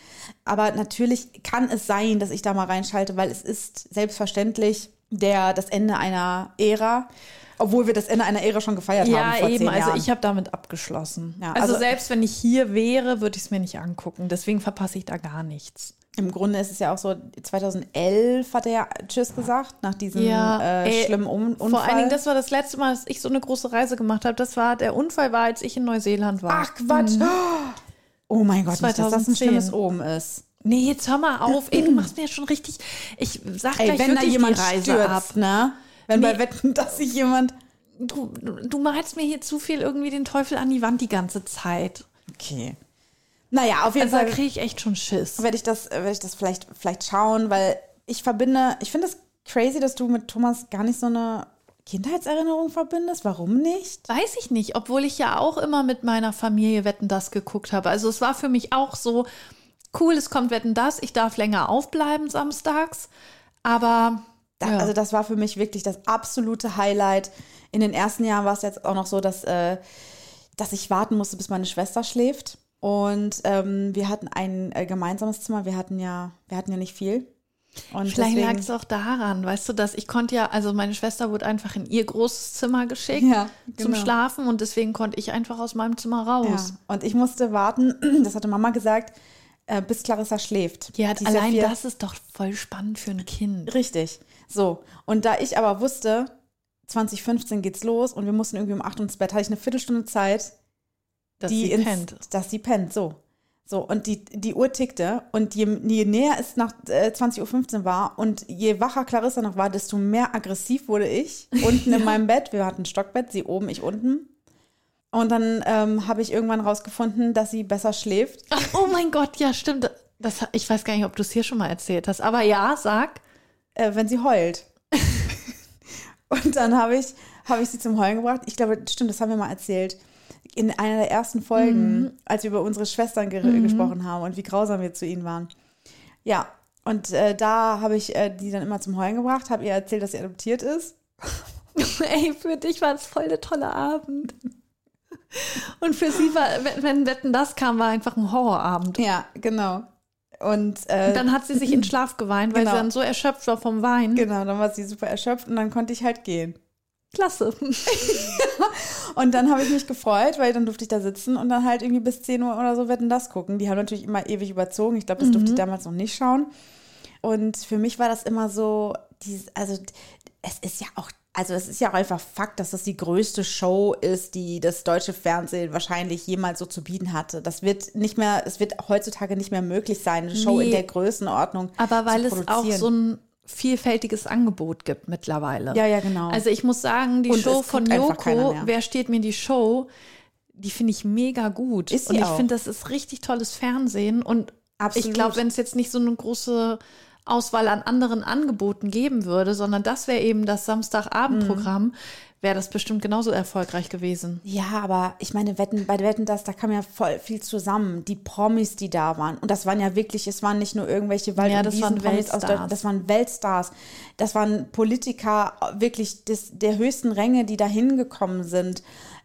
Aber natürlich kann es sein, dass ich da mal reinschalte, weil es ist selbstverständlich der, das Ende einer Ära. Obwohl wir das Ende einer Ära schon gefeiert haben. Ja, eben. Also ich habe damit abgeschlossen. Ja, also, also- selbst wenn ich hier wäre, würde ich es mir nicht angucken. Deswegen verpasse ich da gar nichts. Im Grunde ist es ja auch so, 2011 hat er ja Tschüss gesagt, nach diesem äh, ey, schlimmen Un Unfall. Vor allen Dingen, das war das letzte Mal, dass ich so eine große Reise gemacht habe. Das war, der Unfall war, als ich in Neuseeland war. Ach Quatsch. Oh mein Gott, nicht, dass das ein 2010. schlimmes Omen ist. Nee, jetzt hör mal auf. Ey, du machst mir schon richtig. Ich sag Ey, gleich wenn da wirklich jemand die Reise stürzt, ab. ne? Wenn bei Nee. Wetten, dass sich jemand... Du, du malst mir hier zu viel irgendwie den Teufel an die Wand die ganze Zeit. Okay. Naja, auf jeden Also da Fall kriege ich echt schon Schiss. werde ich das, werde ich das vielleicht, vielleicht schauen, weil ich verbinde, ich finde es crazy, dass du mit Thomas gar nicht so eine Kindheitserinnerung verbindest. Warum nicht? Weiß ich nicht, obwohl ich ja auch immer mit meiner Familie Wetten das geguckt habe. Also es war für mich auch so cool, es kommt Wetten das, ich darf länger aufbleiben samstags, aber Da, ja. Also das war für mich wirklich das absolute Highlight. In den ersten Jahren war es jetzt auch noch so, dass, äh, dass ich warten musste, bis meine Schwester schläft. Und ähm, wir hatten ein äh, gemeinsames Zimmer. Wir hatten ja, wir hatten ja nicht viel. Und Vielleicht lag es auch daran, weißt du, dass ich konnte ja, also meine Schwester wurde einfach in ihr großes Zimmer geschickt Ja, zum genau. Schlafen und deswegen konnte ich einfach aus meinem Zimmer Ja. raus. Und ich musste warten, das hatte Mama gesagt, äh, bis Clarissa schläft. Ja, allein vier- das ist doch voll spannend für ein Kind. Richtig. So. Und da ich aber wusste, 2015 geht's los und wir mussten irgendwie um 8 Uhr ins Bett, hatte ich eine Viertelstunde Zeit, Dass die sie ins, pennt. dass sie pennt. So. So, und die, die Uhr tickte und je, je näher es nach äh, 20.15 Uhr war und je wacher Clarissa noch war, desto mehr aggressiv wurde ich unten in meinem Bett. Wir hatten ein Stockbett, sie oben, ich unten. Und dann ähm, habe ich irgendwann rausgefunden, dass sie besser schläft. Ach, oh mein Gott, ja, stimmt. Das, ich weiß gar nicht, ob du es hier schon mal erzählt hast, aber ja, sag. Äh, wenn sie heult. und dann habe ich, habe ich sie zum Heulen gebracht. Ich glaube, stimmt, das haben wir mal erzählt. In einer der ersten Folgen, als wir über unsere Schwestern ge gesprochen haben und wie grausam wir zu ihnen waren. Ja, und äh, da habe ich äh, die dann immer zum Heulen gebracht, habe ihr erzählt, dass sie adoptiert ist. Ey, für dich war es voll der tolle Abend. Und für sie war, wenn, wenn Wetten das kam, war einfach ein Horrorabend. Ja, genau. Und, äh, Und dann hat sie sich in Schlaf geweint, weil Genau. sie dann so erschöpft war vom Weinen. genau, dann war sie super erschöpft und dann konnte ich halt gehen. Klasse. Und dann habe ich mich gefreut, weil dann durfte ich da sitzen und dann halt irgendwie bis 10 Uhr oder so Wetten das gucken. Die haben natürlich immer ewig überzogen. Ich glaube, das durfte ich damals noch nicht schauen. Und für mich war das immer so, dieses, also es ist ja auch, also es ist ja auch einfach Fakt, dass das die größte Show ist, die das deutsche Fernsehen wahrscheinlich jemals so zu bieten hatte. Das wird nicht mehr, es wird heutzutage nicht mehr möglich sein, eine Show in Nee. der Größenordnung. Aber weil zu es auch produzieren. so ein vielfältiges Angebot gibt mittlerweile. Ja, ja, genau. Also ich muss sagen, die Und Show von Joko, wer steht mir die Show, die finde ich mega gut. Ist sie und ich finde, das ist richtig tolles Fernsehen. Und Absolut. ich glaube, wenn es jetzt nicht so eine große Auswahl an anderen Angeboten geben würde, sondern das wäre eben das Samstagabendprogramm, Mhm. wäre das bestimmt genauso erfolgreich gewesen. Ja, aber ich meine, Wetten, bei Wetten das, da kam ja voll viel zusammen. Die Promis, die da waren. Und das waren ja wirklich, es waren nicht nur irgendwelche Wald- Ja, das waren Weltstars. Deutschland, das waren Weltstars. Das waren Politiker wirklich des, der höchsten Ränge, die da hingekommen sind.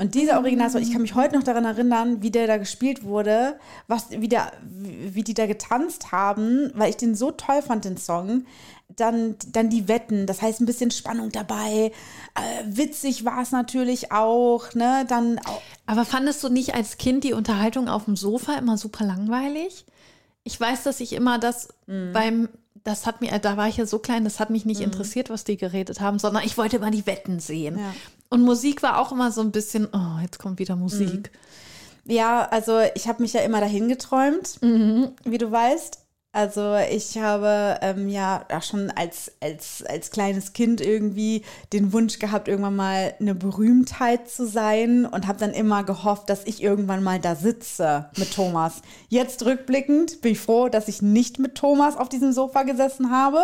und dieser Originalsong, ich kann mich heute noch daran erinnern, wie der da gespielt wurde, was wie der wie wie die da getanzt haben, weil ich den so toll fand den Song. Dann, dann die Wetten, das heißt ein bisschen Spannung dabei. Äh, witzig war es natürlich auch, ne? Dann auch, Aber fandest du nicht als Kind die Unterhaltung auf dem Sofa immer super langweilig? Ich weiß, dass ich immer das Mhm. beim, das hat mir, da war ich ja so klein, das hat mich nicht interessiert, was die geredet haben, sondern ich wollte immer die Wetten sehen. Ja. Und Musik war auch immer so ein bisschen, oh, jetzt kommt wieder Musik. Ja, also ich habe mich ja immer dahin geträumt, wie du weißt. Also ich habe ähm, ja auch schon als, als, als kleines Kind irgendwie den Wunsch gehabt, irgendwann mal eine Berühmtheit zu sein und habe dann immer gehofft, dass ich irgendwann mal da sitze mit Thomas. Jetzt rückblickend bin ich froh, dass ich nicht mit Thomas auf diesem Sofa gesessen habe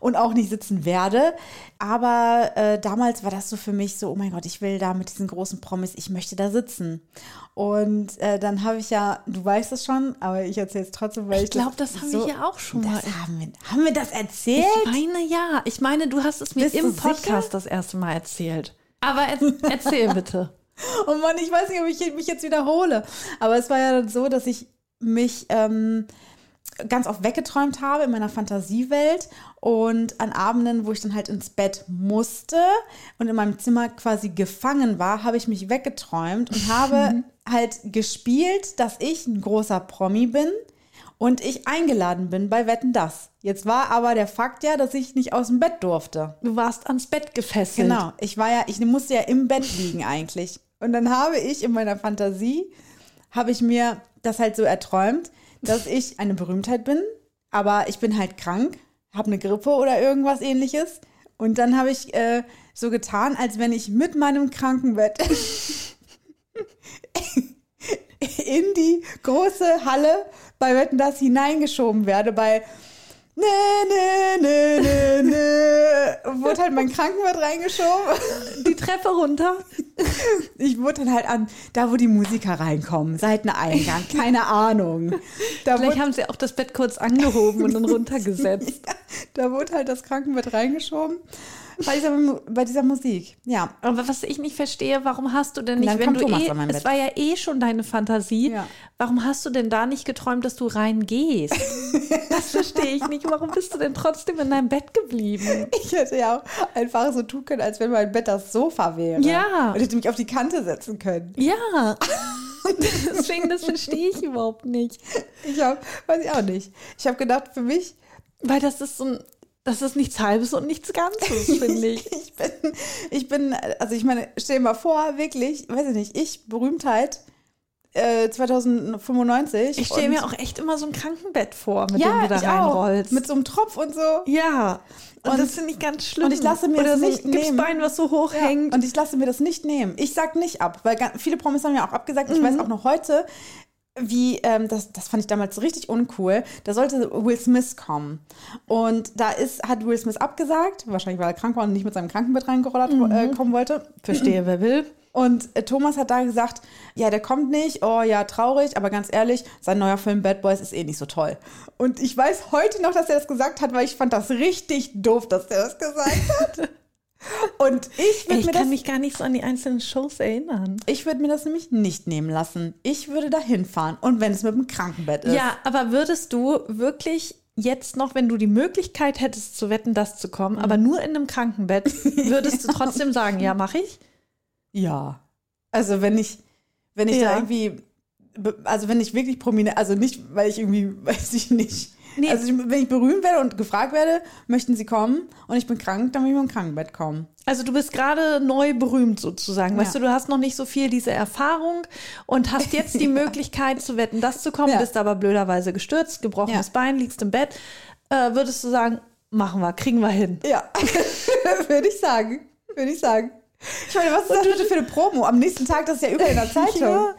und auch nicht sitzen werde. Aber äh, damals war das so für mich so, oh mein Gott, ich will da mit diesen großen Promis, ich möchte da sitzen. Und äh, dann habe ich ja, du weißt es schon, aber ich erzähle es trotzdem, weil ich, Ich glaube, das haben wir hier auch schon mal. Das haben wir, haben wir das erzählt? Ich meine ja. Ich meine, du hast es mir Bist im sicher? Podcast das erste Mal erzählt. Aber er, erzähl bitte. Oh Mann, ich weiß nicht, ob ich mich jetzt wiederhole. Aber es war ja dann so, dass ich mich ähm, ganz oft weggeträumt habe in meiner Fantasiewelt und an Abenden, wo ich dann halt ins Bett musste und in meinem Zimmer quasi gefangen war, habe ich mich weggeträumt und habe halt gespielt, dass ich ein großer Promi bin und ich eingeladen bin bei Wetten das. Jetzt war aber der Fakt ja, dass ich nicht aus dem Bett durfte. Du warst ans Bett gefesselt. Genau, ich war ja, ich musste ja im Bett liegen eigentlich. Und dann habe ich in meiner Fantasie, habe ich mir das halt so erträumt, dass ich eine Berühmtheit bin, aber ich bin halt krank, habe eine Grippe oder irgendwas ähnliches. Und dann habe ich äh, so getan, als wenn ich mit meinem Krankenbett in die große Halle bei Wetten das hineingeschoben werde, bei nee, nee, nee, nee, nee. Wurde halt mein Krankenbett reingeschoben. Die Treppe runter. Ich wurde dann halt an, da wo die Musiker reinkommen, Seiteneingang, keine Ahnung. Da Vielleicht wurde, haben sie auch das Bett kurz angehoben und dann runtergesetzt. da wurde halt das Krankenbett reingeschoben. Bei dieser, bei dieser Musik, ja. Aber was ich nicht verstehe, warum hast du denn nicht, wenn du Thomas eh, es Bett. war ja eh schon deine Fantasie, Ja. warum hast du denn da nicht geträumt, dass du reingehst? das verstehe ich nicht. Warum bist du denn trotzdem in deinem Bett geblieben? Ich hätte ja auch einfach so tun können, als wenn mein Bett das Sofa wäre. Ja. Und hätte mich auf die Kante setzen können. Ja. Deswegen, das verstehe ich überhaupt nicht. Ich habe, weiß ich auch nicht. Ich habe gedacht, für mich, Weil das ist so ein, das ist nichts Halbes und nichts Ganzes, finde ich. ich bin, ich bin, also ich meine, stell dir mal vor, wirklich, weiß ich nicht, ich, Berühmtheit, äh, 2095. Ich stelle mir auch echt immer so ein Krankenbett vor, mit ja, dem du da ich auch, reinrollst. mit so einem Tropf und so. ja. Und, Und- das finde ich ganz schlimm. und ich lasse mir Oder das so nicht ein nehmen. Gipsbein, was so hoch Ja, hängt. und ich lasse mir das nicht nehmen. Ich sag nicht ab, weil viele Promis haben ja auch abgesagt. Ich Mhm. weiß auch noch heute, wie, ähm, das, das fand ich damals richtig uncool. Da sollte Will Smith kommen. Und da ist, hat Will Smith abgesagt, wahrscheinlich weil er krank war und nicht mit seinem Krankenbett reingerollert Mhm. äh, kommen wollte. Verstehe, wer will. Und äh, Thomas hat da gesagt, ja, der kommt nicht, oh ja, traurig, aber ganz ehrlich, sein neuer Film Bad Boys ist eh nicht so toll. Und ich weiß heute noch, dass er das gesagt hat, weil ich fand das richtig doof, dass der das gesagt hat. Und ich würde mir kann das mich gar nicht so an die einzelnen Shows erinnern. ich würde mir das nämlich nicht nehmen lassen. Ich würde da hinfahren. Und wenn es mit dem Krankenbett ist. Ja, aber würdest du wirklich jetzt noch, wenn du die Möglichkeit hättest zu wetten, das zu kommen, aber nur in einem Krankenbett, würdest du trotzdem sagen, ja, mache ich? Ja. Also wenn ich, wenn ich Ja. da irgendwie, also wenn ich wirklich prominent, also nicht, weil ich irgendwie, weiß ich nicht. Nee. Also ich, wenn ich berühmt werde und gefragt werde, möchten Sie kommen und ich bin krank, dann will ich mit dem Krankenbett kommen. Also du bist gerade neu berühmt sozusagen. Weißt Ja. du, du hast noch nicht so viel diese Erfahrung und hast jetzt die Möglichkeit zu wetten, das zu kommen, Ja. bist aber blöderweise gestürzt, gebrochenes Ja. Bein, liegst im Bett. Äh, würdest du sagen, machen wir, kriegen wir hin. Ja, würde ich sagen. Würde ich sagen. Ich meine, was ist das bitte für eine Promo? Am nächsten Tag, das ist ja überall in der Zeitung. Ja,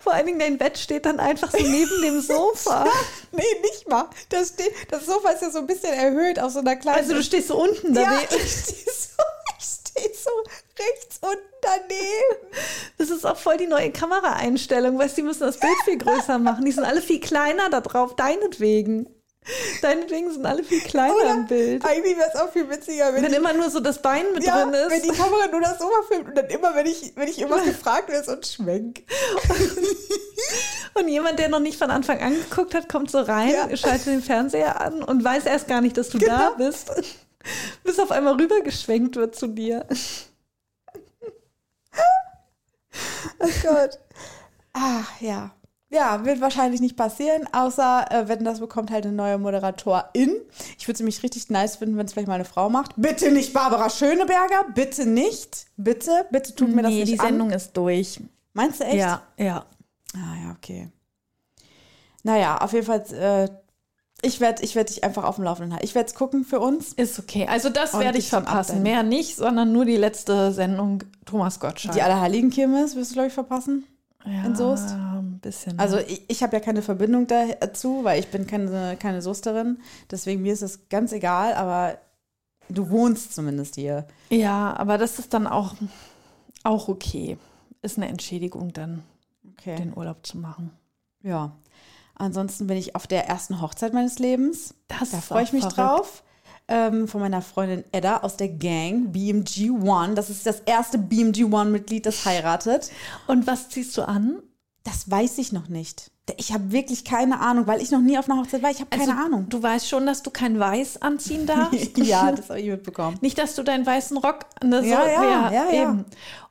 vor allen Dingen dein Bett steht dann einfach so neben dem Sofa. Nee, nicht mal. Das, steht, das Sofa ist ja so ein bisschen erhöht auf so einer kleinen. Also du stehst so unten ja, daneben. ich stehe so, ich steh so rechts unten daneben. Das ist auch voll die neue Kameraeinstellung. Weißt du, die müssen das Bild viel größer machen. Die sind alle viel kleiner da drauf, deinetwegen. Deinetwegen sind alle viel kleiner im Bild. Eigentlich wäre es auch viel witziger, wenn, Wenn die, immer nur so das Bein mit ja, drin wenn ist. die Kamera nur das Sofa filmt und dann immer, wenn ich, wenn ich irgendwas gefragt werde, so ein Schwenk. Und jemand, der noch nicht von Anfang an geguckt hat, kommt so rein, Ja. schaltet den Fernseher an und weiß erst gar nicht, dass du Genau. da bist. Bis auf einmal rübergeschwenkt wird zu dir. Oh Gott. Ach ja. Ja, wird wahrscheinlich nicht passieren, außer äh, wenn das bekommt halt eine neue Moderatorin. Ich würde es nämlich richtig nice finden, wenn es vielleicht mal eine Frau macht. Bitte nicht Barbara Schöneberger, bitte nicht. Bitte, bitte tut mir das nee, nicht die an. Sendung ist durch. Meinst du echt? Ja, ja. Ah ja, okay. Naja, auf jeden Fall, äh, ich werde ich werd dich einfach auf dem Laufenden halten. Ich werde es gucken für uns. Ist okay. Also das werde ich verpassen. Mehr nicht, sondern nur die letzte Sendung Thomas Gottschalk. Die Allerheiligen Kirmes wirst du, glaube ich, verpassen. ja, in Soest? Bisschen. Also ich, ich habe ja keine Verbindung dazu, weil ich bin keine, keine Soesterin. Deswegen mir ist es ganz egal, aber du wohnst zumindest hier. ja, aber das ist dann auch, auch okay. Ist eine Entschädigung dann, Okay. den Urlaub zu machen. Ja. Ansonsten bin ich auf der ersten Hochzeit meines Lebens. Das Da freue ich mich verrückt. drauf. Ähm, von meiner Freundin Edda aus der Gang, BMG One. Das ist das erste BMG One-Mitglied, das heiratet. Und was ziehst du an? Das weiß ich noch nicht. Ich habe wirklich keine Ahnung, weil ich noch nie auf einer Hochzeit war. Ich habe keine Also, Ahnung. Du weißt schon, dass du kein Weiß anziehen darfst? ja, das habe ich mitbekommen. Nicht, dass du deinen weißen Rock. Ne, so, Ja, ja, ja, ja. Eben.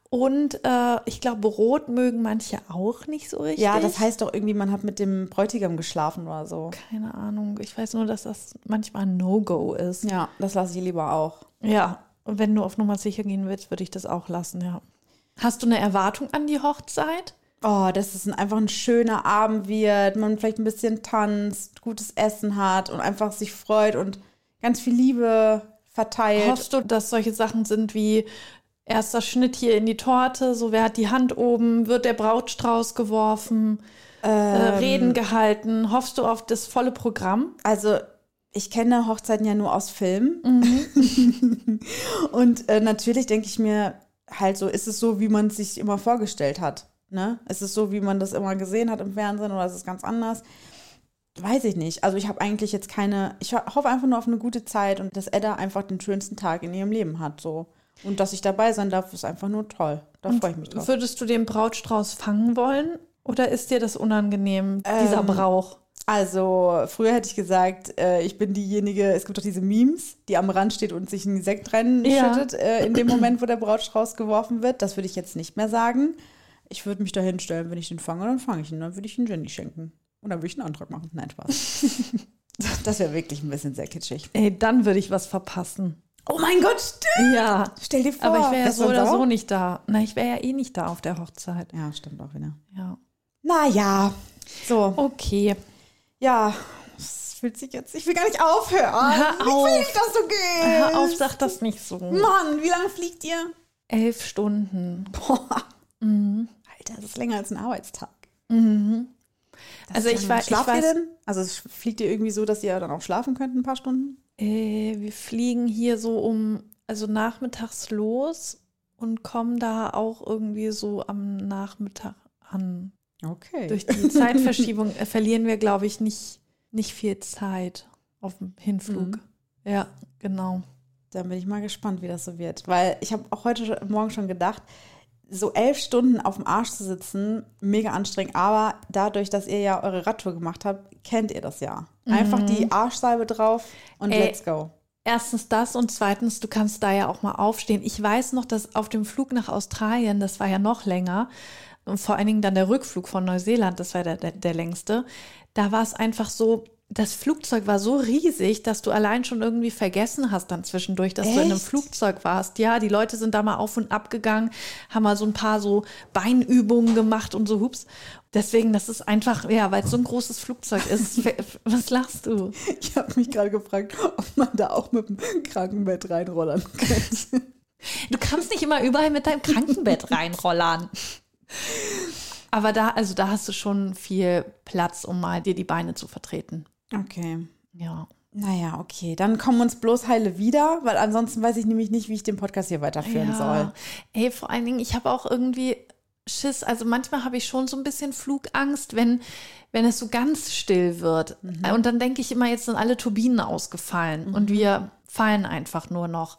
Und äh, ich glaube, Rot mögen manche auch nicht so richtig. Ja, das heißt doch irgendwie, man hat mit dem Bräutigam geschlafen oder so. Keine Ahnung. Ich weiß nur, dass das manchmal ein No-Go ist. Ja, das lasse ich lieber auch. Ja. Und wenn du auf Nummer sicher gehen willst, würde ich das auch lassen, ja. Hast du eine Erwartung an die Hochzeit? Oh, dass es ein- einfach ein schöner Abend wird, man vielleicht ein bisschen tanzt, gutes Essen hat und einfach sich freut und ganz viel Liebe verteilt. Hoffst du, dass solche Sachen sind wie erster Schnitt hier in die Torte, so wer hat die Hand oben, wird der Brautstrauß geworfen, äh, Ähm. Reden gehalten? Hoffst du auf das volle Programm? Also ich kenne Hochzeiten ja nur aus Filmen. Mhm. und äh, natürlich denke ich mir halt so, ist es so, wie man es sich immer vorgestellt hat. Ne? Ist es so, wie man das immer gesehen hat im Fernsehen oder ist es ganz anders? Weiß ich nicht. Also ich habe eigentlich jetzt keine, ich ho- hoffe einfach nur auf eine gute Zeit und dass Edda einfach den schönsten Tag in ihrem Leben hat. So. Und dass ich dabei sein darf, ist einfach nur toll. Da freue ich mich drauf. Würdest du den Brautstrauß fangen wollen? Oder ist dir das unangenehm, dieser Ähm, Brauch? Also, früher hätte ich gesagt, äh, ich bin diejenige, es gibt doch diese Memes, die am Rand steht und sich einen Sekt reinschüttet, äh, in dem Moment, wo der Brautstrauß geworfen wird. Das würde ich jetzt nicht mehr sagen. Ich würde mich da hinstellen, wenn ich den fange, dann fange ich ihn. Dann würde ich ihn Jenny schenken. Und dann würde ich einen Antrag machen. Nein, Spaß. das wäre wirklich ein bisschen sehr kitschig. Ey, dann würde ich was verpassen. Oh mein Gott, stimmt. Ja. Stell dir vor. Aber ich wäre ja so oder so nicht da. Na, ich wäre ja eh nicht da auf der Hochzeit. Ja, stimmt auch wieder. Ja. Naja, so. Okay. Ja, es fühlt sich jetzt. Ich will gar nicht aufhören. Hör Ich will nicht, dass du gehst. Hör auf, sag das nicht so. Mann, wie lange fliegt ihr? Elf Stunden. Boah. Mhm. Alter, das ist länger als ein Arbeitstag. Das Also ich lang. wei- ich Schlaft weiß- ihr denn? Also es fliegt ihr irgendwie so, dass ihr dann auch schlafen könnt ein paar Stunden? Äh, wir fliegen hier so um, also nachmittags los und kommen da auch irgendwie so am Nachmittag an. Okay. Durch die Zeitverschiebung äh, verlieren wir, glaube ich, nicht, nicht viel Zeit auf dem Hinflug. Mhm. Ja, genau. Dann bin ich mal gespannt, wie das so wird. Weil ich habe auch heute schon- Morgen schon gedacht, so elf Stunden auf dem Arsch zu sitzen, mega anstrengend. Aber dadurch, dass ihr ja eure Radtour gemacht habt, kennt ihr das ja. Einfach die Arschsalbe drauf und Ey. let's go. Erstens das und zweitens, du kannst da ja auch mal aufstehen. Ich weiß noch, dass auf dem Flug nach Australien, das war ja noch länger, und vor allen Dingen dann der Rückflug von Neuseeland, das war der, der, der längste, da war es einfach so, das Flugzeug war so riesig, dass du allein schon irgendwie vergessen hast dann zwischendurch, dass du in einem Echt? Flugzeug warst. Ja, die Leute sind da mal auf und ab gegangen, haben mal so ein paar so Beinübungen gemacht und so hups. Deswegen, das ist einfach, ja, weil es so ein großes Flugzeug ist. Was lachst du? Ich habe mich gerade gefragt, ob man da auch mit dem Krankenbett reinrollern könnte. Du kannst nicht immer überall mit deinem Krankenbett reinrollern. Aber da, also da hast du schon viel Platz, um mal dir die Beine zu vertreten. Okay. Ja. Naja, okay. Dann kommen uns bloß heile wieder, weil ansonsten weiß ich nämlich nicht, wie ich den Podcast hier weiterführen ja. soll. Ey, vor allen Dingen, ich habe auch irgendwie Schiss. Also manchmal habe ich schon so ein bisschen Flugangst, wenn, wenn es so ganz still wird. Und dann denke ich immer, jetzt sind alle Turbinen ausgefallen und wir fallen einfach nur noch.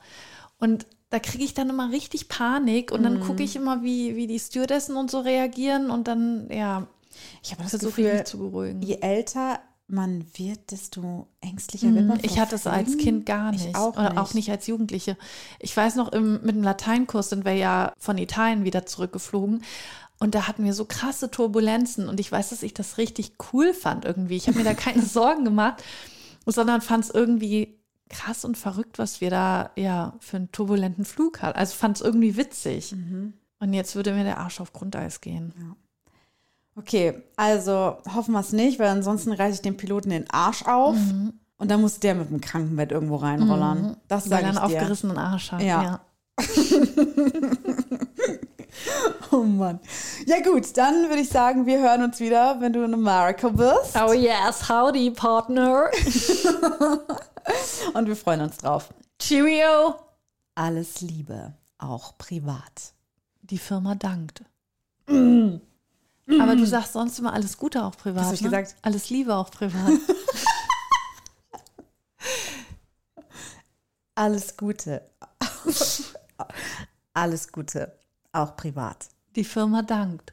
Und da kriege ich dann immer richtig Panik und dann gucke ich immer, wie, wie die Stewardessen und so reagieren und dann, ja, Ich habe das Gefühl, zu beruhigen. je älter man wird, desto ängstlicher wird man. Mhm. Ich hatte es als. Kind gar Ich nicht. auch Oder nicht. auch nicht als Jugendliche. Ich weiß noch, im, mit dem Lateinkurs sind wir ja von Italien wieder zurückgeflogen. Und da hatten wir so krasse Turbulenzen. Und ich weiß, dass ich das richtig cool fand irgendwie. Ich habe mir da keine Sorgen gemacht, sondern fand es irgendwie krass und verrückt, was wir da ja für einen turbulenten Flug hatten. Also fand es irgendwie witzig. Mhm. Und jetzt würde mir der Arsch auf Grundeis gehen. Okay, also hoffen wir es nicht, weil ansonsten reiße ich dem Piloten den Arsch auf und dann muss der mit dem Krankenbett irgendwo reinrollern. Das Weil sage er ich einen dir. aufgerissenen Arsch hat. Ja. ja. Oh Mann. Ja gut, dann würde ich sagen, wir hören uns wieder, wenn du in Amerika bist. Oh yes, howdy, Partner. Und wir freuen uns drauf. Cheerio. Alles Liebe, auch privat. Die Firma dankt. Aber du sagst sonst immer alles Gute auch privat. Was hab ich ne? gesagt? Alles Liebe auch privat. Alles Gute. Alles Gute, auch privat. Die Firma dankt.